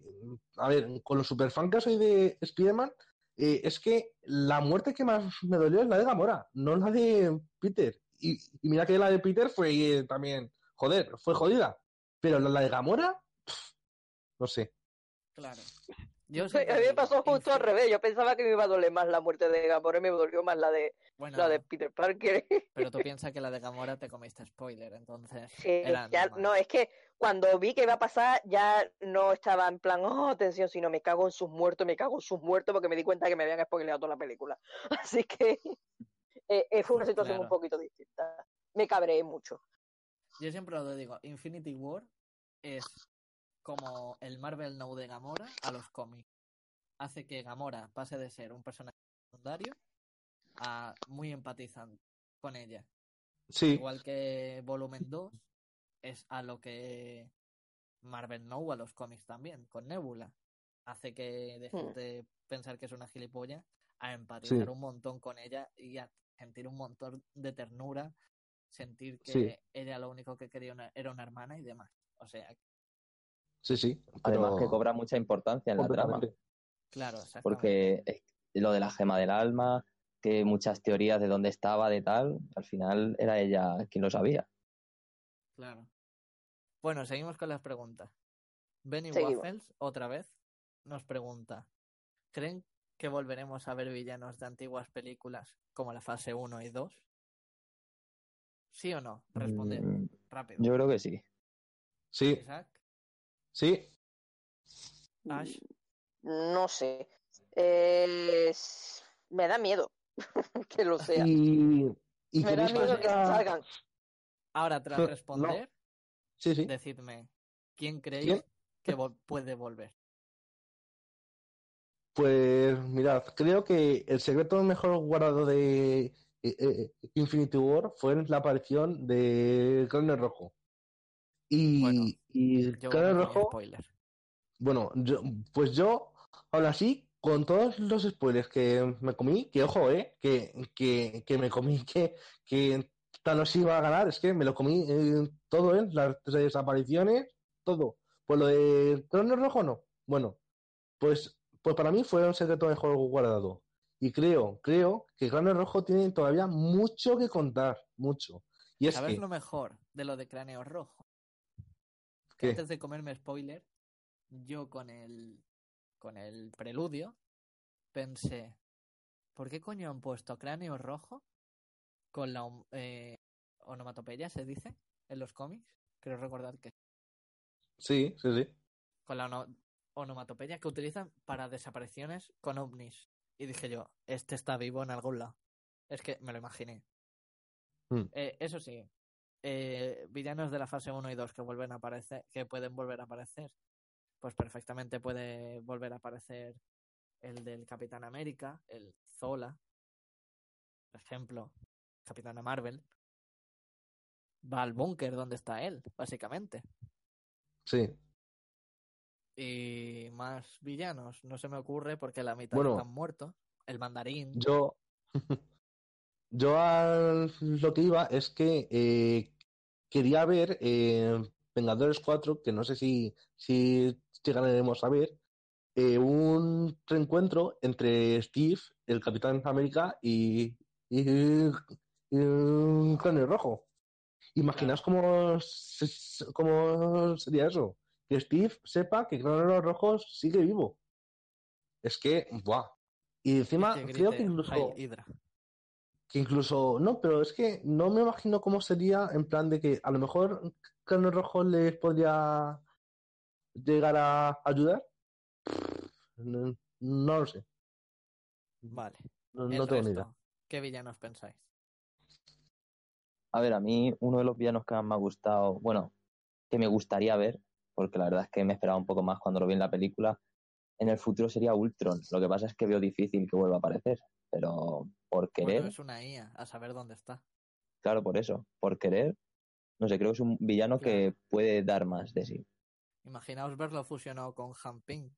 a ver, con los superfan que soy de Spider-Man, eh, es que la muerte que más me dolió es la de Gamora, no la de Peter. Y, y mira que la de Peter fue también, joder, fue jodida. Pero la, de Gamora, pf, no sé. Claro. Yo A mí me pasó justo al revés. Yo pensaba que me iba a doler más la muerte de Gamora y me dolió más la de, Bueno, la de Peter Parker. pero tú piensas que la de Gamora te comiste spoiler, entonces Sí, era ya, no, es que cuando vi que iba a pasar, ya no estaba en plan, oh, atención, sino me cago en sus muertos, me cago en sus muertos, porque me di cuenta que me habían spoileado toda la película. Así que eh, eh, fue una situación un poquito distinta. Me cabreé mucho. Yo siempre lo digo, Infinity War es como el Marvel Now de Gamora a los cómics. Hace que Gamora pase de ser un personaje secundario a muy empatizante con ella. Sí, Igual que Volumen 2 es a lo que Marvel Now a los cómics también, con Nebula. Hace que dejes Hmm. de pensar que es una gilipollas a empatizar Sí. un montón con ella y a sentir un montón de ternura, sentir que Sí. ella lo único que quería una- era una hermana y demás. O sea, sí, sí. Además que cobra mucha importancia en la trama, claro, exactamente. porque lo de la gema del alma, que muchas teorías de dónde estaba, de tal, al final era ella quien lo sabía. Claro. Bueno, seguimos con las preguntas. Benny Seguimos. Waffles, otra vez, nos pregunta: ¿Creen que volveremos a ver villanos de antiguas películas como la fase 1 y 2? ¿Sí o no? Responder Mm, rápido. Yo creo que sí. Sí, Isaac, sí. Ash, No sé. Eh, me da miedo que lo sea. Y, y me da miedo que salgan. ahora tras No. responder, Sí, sí. decidme, ¿quién creéis ¿Quién? que vol- puede volver? Pues mirad, creo que el secreto mejor guardado de eh, eh, Infinity War fue la aparición de Cráneo Rojo. Y, Bueno, y Rojo, spoiler. bueno, yo, pues yo, aún así, con todos los spoilers que me comí, que ojo, eh, que, que, que me comí que, que Thanos iba a ganar, es que me lo comí eh, todo, eh, las desapariciones, todo. Pues lo de Cráneo Rojo no. Bueno, pues, pues para mí fue un secreto mejor guardado. Y creo, creo que Cráneo Rojo tiene todavía mucho que contar, mucho. Y es ¿Sabes que, lo mejor de lo de cráneo rojo? Que antes de comerme spoiler, yo con el con el preludio pensé, ¿por qué coño han puesto cráneo rojo con la eh, onomatopeya, se dice, en los cómics? Creo recordar que sí, sí, sí. con la ono- onomatopeya que utilizan para desapariciones con ovnis. Y dije yo, este está vivo en algún lado. Es que me lo imaginé. Mm. Eh, eso sí, eh, villanos de la fase 1 y 2 que vuelven a aparecer, que pueden volver a aparecer, pues perfectamente puede volver a aparecer el del Capitán América, el Zola, por ejemplo, Capitana Marvel. Va al búnker donde está él, básicamente. Sí. Y más villanos, no se me ocurre porque la mitad Bueno. están muertos. El mandarín. Yo, yo a lo que iba es que eh, quería ver eh, Vengadores 4, que no sé si, si llegaremos a ver, eh, un reencuentro entre Steve, el Capitán América, y, y, y Rojo. Imaginaos cómo, cómo sería eso. Que Steve sepa que Cráneo Rojo sigue vivo. Es que, buah. Y encima, que creo que incluso que incluso, no, pero es que no me imagino cómo sería en plan de que a lo mejor Carne Rojo les podría llegar a ayudar. No, no lo sé, Vale. no, no tengo ni idea. ¿Qué villanos pensáis? A ver, a mí uno de los villanos que más me ha gustado, bueno, que me gustaría ver, porque la verdad es que me esperaba un poco más cuando lo vi en la película, en el futuro sería Ultron. Lo que pasa es que veo difícil que vuelva a aparecer, pero por querer, Bueno, es una IA, a saber dónde está. claro, por eso, por querer, no sé, creo que es un villano que puede dar más de sí. Imaginaos verlo fusionado con Han Ping,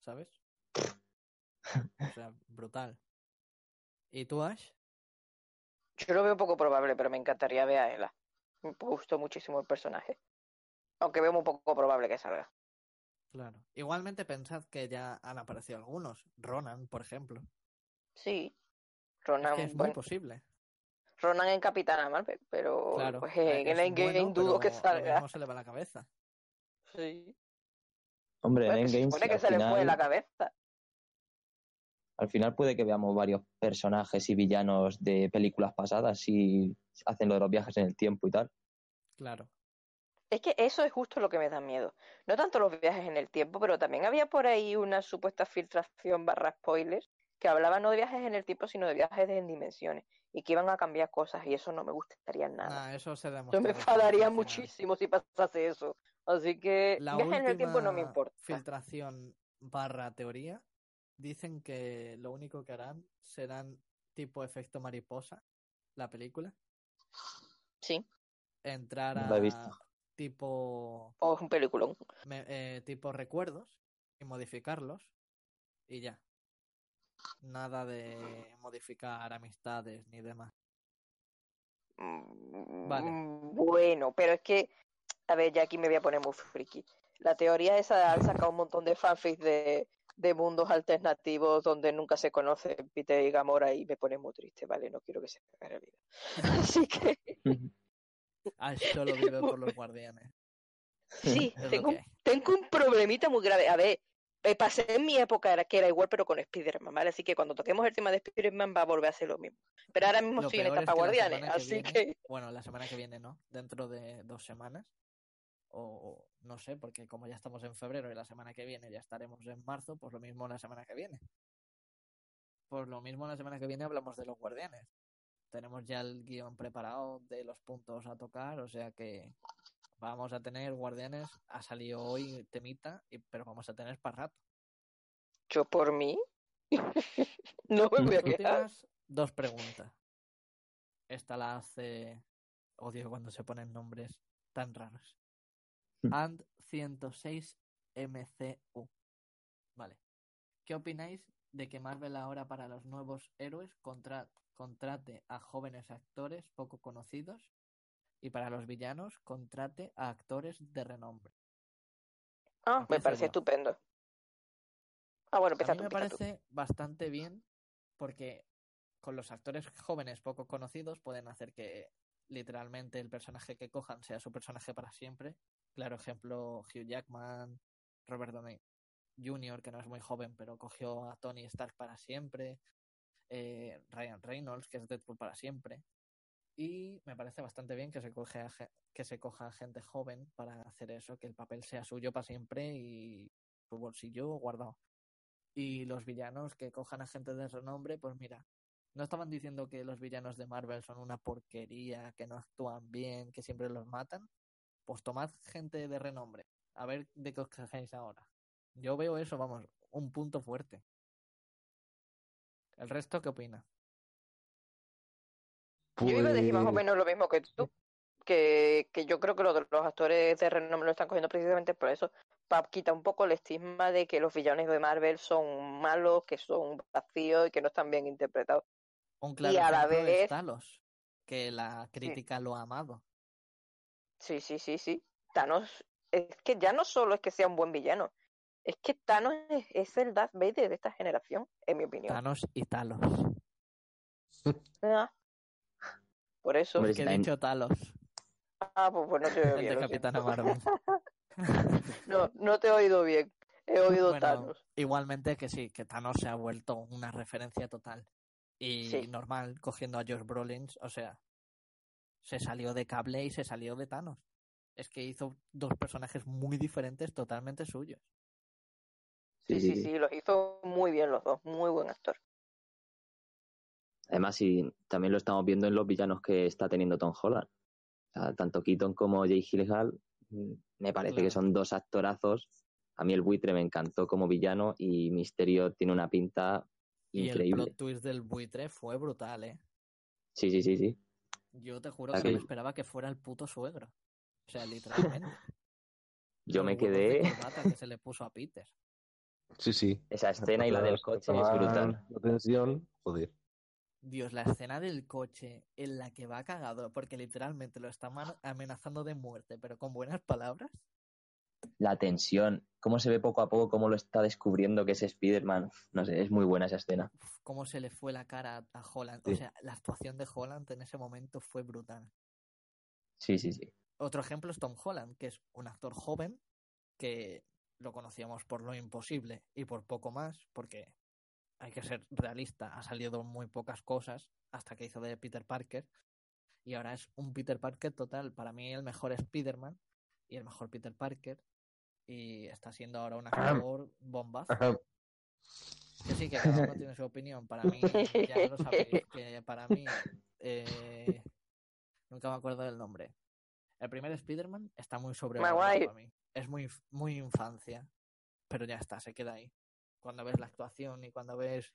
¿sabes? O sea, brutal. ¿Y tú, Ash? Yo lo veo poco probable, pero me encantaría ver a Ela. Me gustó muchísimo el personaje. Aunque veo muy poco probable que salga. Claro. Igualmente pensad que ya han aparecido algunos. Ronan, por ejemplo. Sí. Es Ronan, que es muy posible. Ronan en Capitana Marvel, pero Claro. pues, eh, en Endgame bueno, dudo que salga. mismo se le va la cabeza. Sí. Hombre, en que se Endgame supone que al se le fue final, la cabeza. al final puede que veamos varios personajes y villanos de películas pasadas si hacen lo de los viajes en el tiempo y tal. Claro. Es que eso es justo lo que me da miedo. No tanto los viajes en el tiempo, pero también había por ahí una supuesta filtración barra spoilers que hablaba no de viajes en el tiempo, sino de viajes en dimensiones y que iban a cambiar cosas y eso no me gustaría nada. Nah, eso se Yo demostró. me después enfadaría muchísimo si pasase eso. Así que La viajes en el tiempo no me importa. filtración barra teoría dicen que lo único que harán serán tipo efecto mariposa, la película. Sí, Entrar No la he a o tipo, Oh, es un peliculón. me- eh, tipo recuerdos y modificarlos y ya. Nada de modificar amistades ni demás. Mm, Vale. Bueno, pero es que, a ver, ya aquí me voy a poner muy friki. La teoría esa de sacado un montón de fanfics de, de mundos alternativos donde nunca se conoce Peter y Gamora y me pone muy triste, ¿vale? No quiero que se haga realidad. Así que Ah, solo vive por los guardianes. sí, tengo, tengo un problemita muy grave. A ver, eh, pasé en mi época era que era igual, pero con Spider-Man, ¿vale? Así que cuando toquemos el tema de Spider-Man va a volver a ser lo mismo. Pero ahora mismo estoy en es etapa que guardianes, que así viene- que Bueno, la semana que viene no, dentro de dos semanas. O no sé, porque como ya estamos en febrero y la semana que viene ya estaremos en marzo, pues lo mismo la semana que viene. Pues lo mismo la semana que viene hablamos de los guardianes. Tenemos ya el guion preparado de los puntos a tocar, o sea que vamos a tener guardianes. Ha salido hoy temita, pero vamos a tener para rato. yo por mí no me voy a últimas dos preguntas. Esta la hace. Odio cuando se ponen nombres tan raros. Hmm. And 106 MCU. Vale. ¿Qué opináis de que Marvel ahora para los nuevos héroes contra- contrate a jóvenes actores poco conocidos y para los villanos contrate a actores de renombre? Ah, me parece yo. estupendo. Ah, bueno, A empieza mí tú, me tú. parece bastante bien porque con los actores jóvenes poco conocidos pueden hacer que literalmente el personaje que cojan sea su personaje para siempre. Claro ejemplo, Hugh Jackman, Robert Downey Jr., que no es muy joven, pero cogió a Tony Stark para siempre. Eh, Ryan Reynolds, que es Deadpool para siempre. Y me parece bastante bien que se, coge que se coja gente joven para hacer eso, que el papel sea suyo para siempre y su bolsillo guardado. Y los villanos que cojan a gente de renombre, pues mira, no estaban diciendo que los villanos de Marvel son una porquería, que no actúan bien, que siempre los matan. Pues tomad gente de renombre. A ver de qué os quejáis ahora. Yo veo eso, vamos, un punto fuerte. ¿El resto qué opina? Yo iba a decir más o Pues- menos lo mismo que tú. Que, que yo creo que lo los actores de renombre lo están cogiendo precisamente por eso. Para quitar un poco el estigma de que los villanos de Marvel son malos, que son vacíos y que no están bien interpretados. Un claro Y a la vez- Talos, que la crítica lo ha amado. Sí, sí, sí, sí. Thanos, es que ya no solo es que sea un buen villano, es que Thanos es, es el Darth Vader de esta generación, en mi opinión. Thanos y Talos. Ah. Por eso. Hombre, Que he dicho Talos, Ah, pues, pues no te he oído bien. de lo Capitana siento. Marvel. No, no te he oído bien. He oído Bueno, Thanos. igualmente que sí, que Thanos se ha vuelto una referencia total. Y Sí. normal, cogiendo a Josh Brolin, o sea, se salió de cable y se salió de Thanos. Es que hizo dos personajes muy diferentes, totalmente suyos. Sí, sí, sí, los hizo muy bien los dos. Muy buen actor. Además, sí, también lo estamos viendo en los villanos que está teniendo Tom Holland. O sea, tanto Keaton como Jay Gyllenhaal mm, me parece Claro. que son dos actorazos A mí el buitre me encantó como villano y Misterio tiene una pinta Y el increíble. plot twist del buitre fue brutal, ¿eh? Sí, sí, sí, sí. Yo te juro que no me esperaba que fuera el puto suegro. O sea, literalmente. Yo me quedé. que se le puso a Peter. Sí, sí. Esa escena y la del coche es brutal. La tensión, joder. Dios, la escena del coche en la que va cagado, porque literalmente lo está amenazando de muerte, pero con buenas palabras. La tensión, cómo se ve poco a poco, cómo lo está descubriendo que es Spider-Man. No sé, es muy buena esa escena. Uf, cómo se le fue la cara a Holland. Sí. O sea, la actuación de Holland en ese momento fue brutal. Sí, sí, sí. Otro ejemplo es Tom Holland, que es un actor joven que lo conocíamos por lo imposible y por poco más, porque hay que ser realista, ha salido muy pocas cosas hasta que hizo de Peter Parker y ahora es un Peter Parker total. Para mí el mejor Spider-Man y el mejor Peter Parker y está siendo ahora un actor bombazo. Ajá. Que sí, que cada uno tiene su opinión. Para mí, ya lo sabéis, que para mí, eh, nunca me acuerdo del nombre. El primer Spider-Man está muy sobrevalorado para mí. Es muy, muy infancia, pero ya está, se queda ahí. Cuando ves la actuación y cuando ves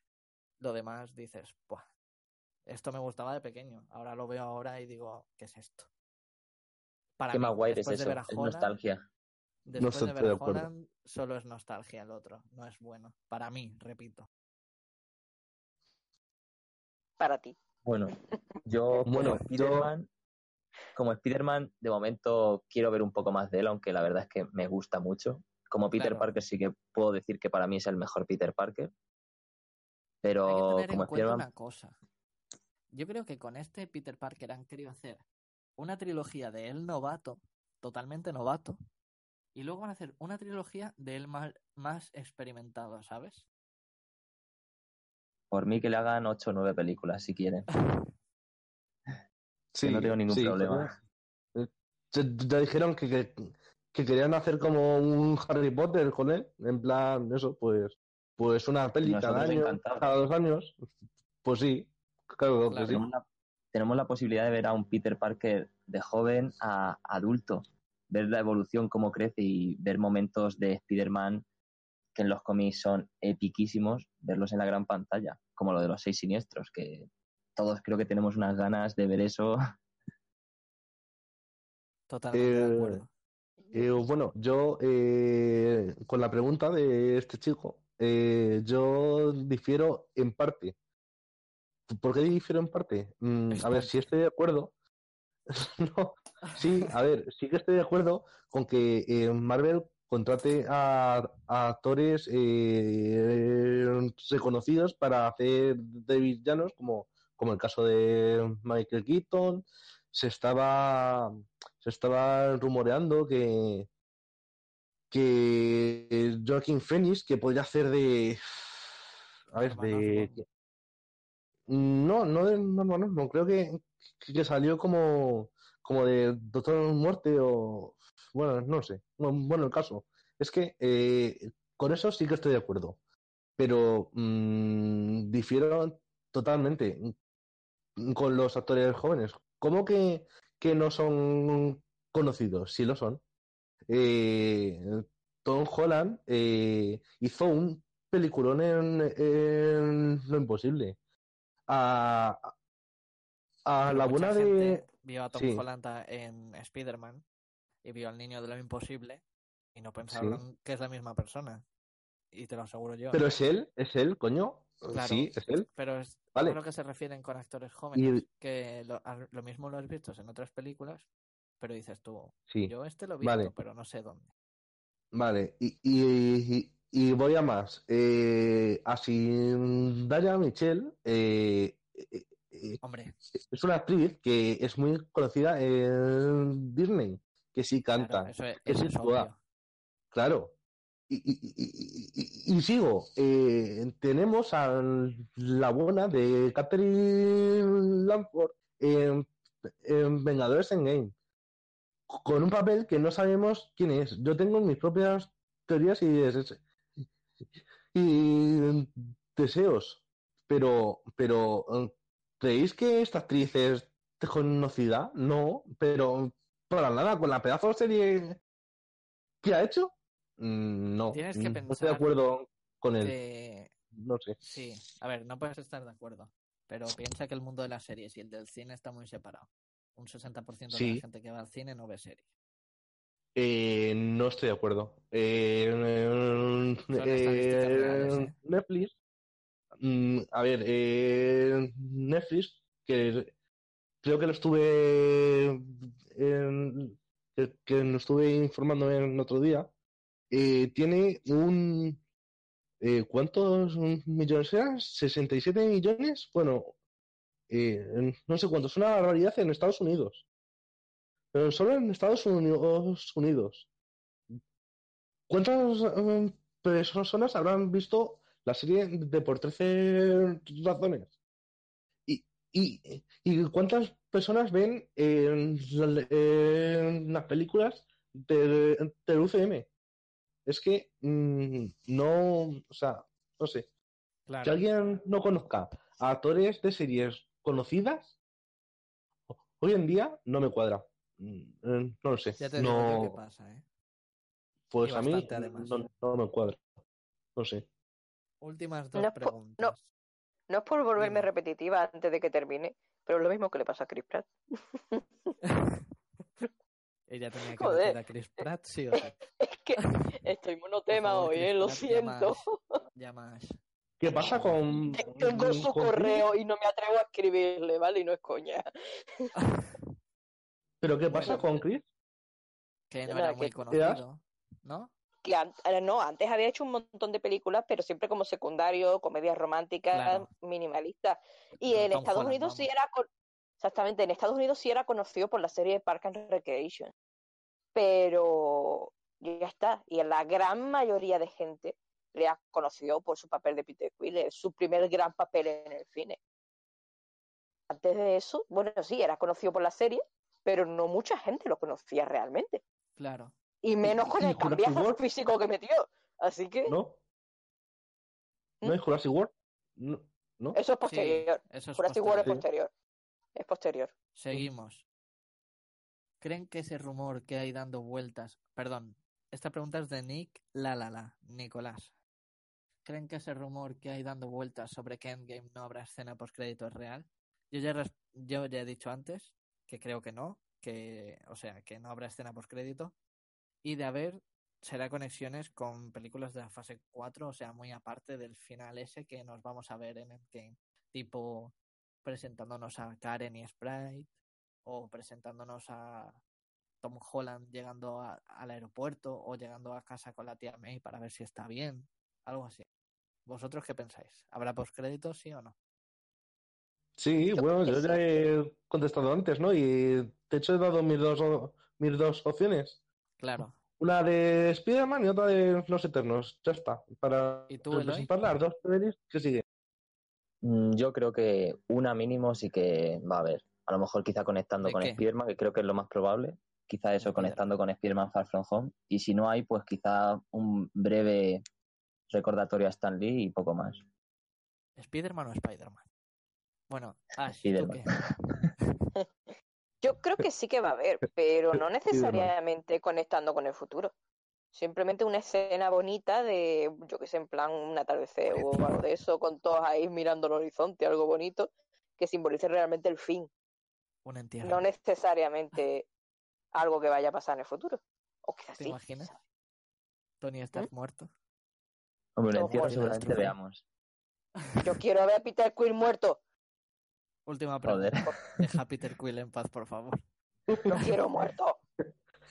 lo demás, dices, Buah, esto me gustaba de pequeño. Ahora lo veo ahora y digo, ¿qué es esto? Para Qué mí, Maguire es después de eso, ver a es nostalgia. Después estoy de ver de a acuerdo. Holland, solo es nostalgia el otro, no es bueno. Para mí, repito. Para ti. Bueno, yo Bueno, yo- como Spider-Man, de momento quiero ver un poco más de él, aunque la verdad es que me gusta mucho. Como Peter Claro. Parker sí que puedo decir que para mí es el mejor Peter Parker. Hay que Pero tener en como cuenta Spider-Man, una cosa. Yo creo que con este Peter Parker han querido hacer una trilogía de él novato, totalmente novato, y luego van a hacer una trilogía de él más, más experimentado, ¿sabes? por mí que le hagan 8 o 9 películas si quieren. Sí, no tengo ningún sí, problema. joder. Ya, ya dijeron que, que, que querían hacer como un Harry Potter con él, en plan, eso, pues, pues una peli cada año, cada dos años. Pues sí, claro, Claro. que sí. Tenemos la, tenemos la posibilidad de ver a un Peter Parker de joven a adulto, ver la evolución, cómo crece y ver momentos de Spider-Man que en los cómics son epiquísimos, verlos en la gran pantalla, como lo de los seis siniestros, que todos creo que tenemos unas ganas de ver eso. Totalmente de Eh, acuerdo. Eh, bueno, yo eh, con la pregunta de este chico, eh, yo difiero en parte. ¿Por qué difiero en parte? Mm, a ver, si estoy de acuerdo. no, sí, a ver, sí que estoy de acuerdo con que eh, Marvel contrate a, a actores eh, reconocidos para hacer de villanos, como, como el caso de Michael Keaton. Se estaba se estaba rumoreando que que Joaquin Phoenix que podría hacer de a ver de no no de Norman Osborn, creo que, que salió como como de Doctor Muerte o bueno no sé bueno el caso es que eh, con eso sí que estoy de acuerdo pero mm, difiero totalmente con los actores jóvenes ¿cómo que, que no son conocidos? Sí lo son. Eh, Tom Holland eh, hizo un peliculón en, en Lo Imposible. A, a la buena de... vio a Tom sí. Holland en Spider-Man y vio al niño de lo imposible y no pensaron que es la misma persona. Y te lo aseguro yo. Pero es él, es él, coño. Claro. Sí, es él. Pero es Vale. a lo que se refieren con actores jóvenes, que lo, mismo lo has visto en otras películas, pero dices tú, Sí. yo este lo he visto, Vale. pero no sé dónde. Vale, y, y, y- voy a más. Eh, así, Daya Michelle eh, eh, eh, Hombre, es una actriz que es muy conocida en Disney, que sí claro, canta. eso es, que eso sí es obvio. Claro. Y, sigo. Eh, tenemos a la buena de Catherine Langford en, en Vengadores Endgame. Con un papel que no sabemos quién es. Yo tengo mis propias teorías y deseos. Pero, pero, ¿creéis que esta actriz es conocida? No, pero para nada, con la pedazo de serie que ha hecho. Mm, No, Tienes que no estoy de acuerdo con él. que No sé. sí, a ver, no puedes estar de acuerdo, pero piensa que el mundo de las series y el del cine está muy separado. Un 60% de Sí. la gente que va al cine no ve series. Eh, no estoy de acuerdo. Eh, eh, reales, ¿eh? Netflix, mm, a ver, eh, Netflix, que creo que lo estuve, que, que lo estuve informando en otro día, eh, tiene un, eh, ¿cuántos millones eran? ¿67 millones? Bueno, eh, no sé cuántos, una barbaridad en Estados Unidos. Pero solo en Estados Unidos. ¿Cuántas eh, personas habrán visto la serie de por 13 razones? ¿Y, y, y cuántas personas ven en las películas del, del UCM? Es que mm, no, o sea, no sé. Que Claro. alguien no conozca a actores de series conocidas, hoy en día no me cuadra. Mm, eh, No lo sé. Ya te digo yo No, qué pasa, ¿eh? pues y a mí además. no, no me cuadra. No sé. Últimas dos No preguntas. No es por volverme repetitiva antes de que termine, pero es lo mismo que le pasa a Chris Pratt. Ella tenía que Joder. meter a Chris Pratt, sí o sí. Es que estoy monotema favor, hoy, ¿eh? Lo Pratt, siento. Ya más. ¿Qué pasa con, Tengo su con correo y no me atrevo a escribirle, ¿vale? Y no es coña. ¿Pero qué pasa Bueno. con Chris? Que no era muy conocido, ¿no? Que an- no, antes había hecho un montón de películas, pero siempre como secundario, comedias románticas, Claro. minimalistas. Y en Tom Estados Holland, Unidos sí era con- exactamente, en Estados Unidos sí era conocido por la serie Park and Recreation. Pero ya está. Y en la gran mayoría de gente le ha conocido por su papel de Peter Quill, es su primer gran papel en el cine. Antes de eso, bueno, sí, era conocido por la serie, pero no mucha gente lo conocía realmente. Claro. Y menos con y el cambiazo físico que metió. Así que ¿No? ¿No hay Jurassic World? No. ¿No? eso es Sí, posterior. eso es Jurassic World es posterior. Es posterior. Seguimos. ¿Creen que ese rumor que hay dando vueltas... Perdón, esta pregunta es de Nick La La La, Nicolás. ¿Creen que ese rumor que hay dando vueltas sobre que Endgame no habrá escena postcrédito es real? Yo ya he dicho antes que creo que no, que, o sea, que no habrá escena postcrédito. Y de haber, será conexiones con películas de la fase 4, o sea, muy aparte del final ese que nos vamos a ver en Endgame. Tipo, presentándonos a Karen y Sprite, o presentándonos a Tom Holland llegando a- al aeropuerto, o llegando a casa con la tía May para ver si está bien, algo así. ¿Vosotros qué pensáis? ¿Habrá postcréditos, sí o no? Sí, Yo bueno, yo ya he contestado antes, ¿no? Y de hecho he dado mis dos, mis dos opciones. Claro. Una de Spider-Man y otra de Los Eternos. Ya está. Para ¿Y tú, presentar las dos pelis que siguen. Mm, Yo creo que una mínimo sí que va a haber. A lo mejor quizá conectando ¿De con? Spiderman, que creo que es lo más probable. Quizá eso Spider-Man. conectando con Spiderman Far From Home. Y si no hay, pues quizá un breve recordatorio a Stan Lee y poco más. ¿Spider-Man o Spider-Man? Bueno, Ash, ¿y ¿tú Spider-Man. qué? Yo creo que sí que va a haber, pero no necesariamente conectando con el futuro. Simplemente una escena bonita de, yo que sé, en plan un atardecer o algo de eso, con todos ahí mirando el horizonte, algo bonito, que simbolice realmente el fin, Un entierro. no necesariamente algo que vaya a pasar en el futuro. O quizás ¿Te sí. imaginas? Tony Stark muerto. Hombre, un muerto. seguramente veamos. Yo quiero ver a Peter Quill muerto. Última Joder. pregunta. Deja a Peter Quill en paz, por favor. Lo quiero muerto.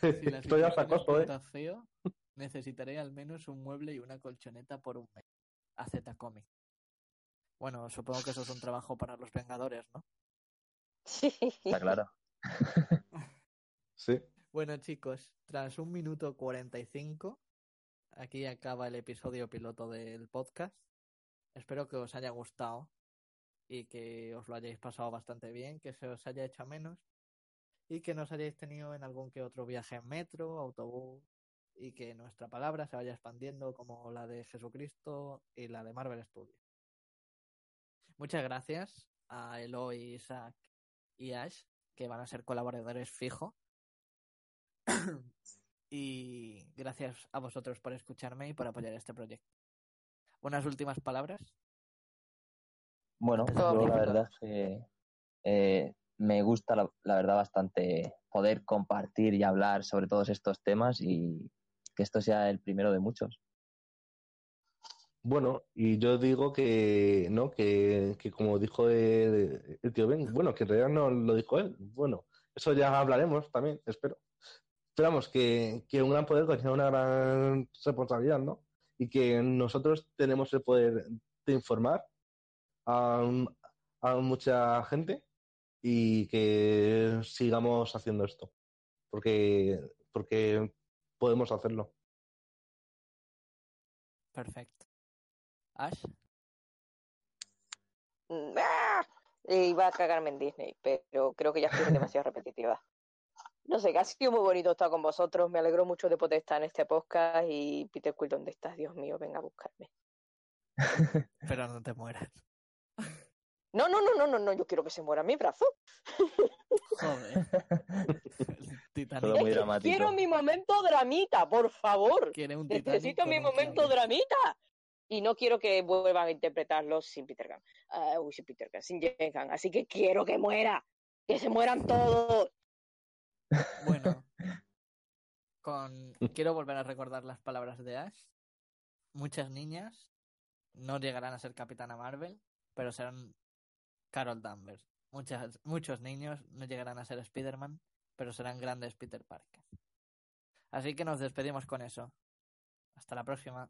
Si la Estoy a situación es sacoso, ¿eh? feo, necesitaré al menos un mueble y una colchoneta por un mes. A Z Comic. Bueno, supongo que eso es un trabajo para los Vengadores, ¿no? Sí. Está claro. Sí. Bueno, chicos, tras un minuto 45, aquí acaba el episodio piloto del podcast. Espero que os haya gustado y que os lo hayáis pasado bastante bien, que se os haya hecho a menos y que nos hayáis tenido en algún que otro viaje en metro, autobús y que nuestra palabra se vaya expandiendo como la de Jesucristo y la de Marvel Studios. Muchas gracias a Eloy, Isaac y Ash, que van a ser colaboradores fijos. Y gracias a vosotros por escucharme y por apoyar este proyecto. ¿Unas últimas palabras? Bueno, yo la verdad es que eh, me gusta, la, verdad, bastante poder compartir y hablar sobre todos estos temas y que esto sea el primero de muchos. Bueno, y yo digo que, ¿no? Que, que como dijo el, el tío Ben, bueno, que en realidad no lo dijo él. Bueno, eso ya hablaremos también, espero. Esperamos que, que un gran poder conlleva una gran responsabilidad, ¿no? Y que nosotros tenemos el poder de informar a, a mucha gente y que sigamos haciendo esto. Porque, porque podemos hacerlo. Perfecto. Ash, Mm, ¡ah! Eh, Iba a cagarme en Disney, pero creo que ya estoy demasiado repetitiva. No sé, que ha sido muy bonito estar con vosotros. Me alegro mucho de poder estar en este podcast. Y Peter Quill, ¿dónde estás? Dios mío, venga a buscarme. pero no te mueras. No, no, no, no, no, no, yo quiero que se muera mi brazo. Joder. Todo muy dramático. quiero mi momento dramita, por favor. un Necesito mi momento dramita. Y no quiero que vuelvan a interpretarlo sin Peter Gunn. Ah, uy, sin Peter Gunn, sin James Gunn. Así que quiero que muera. Que se mueran todos. Bueno, con... quiero volver a recordar las palabras de Ash. Muchas niñas no llegarán a ser Capitana Marvel, pero serán Carol Danvers. Muchas, muchos niños no llegarán a ser Spider-Man, pero serán grandes Peter Parker. Así que nos despedimos con eso. Hasta la próxima.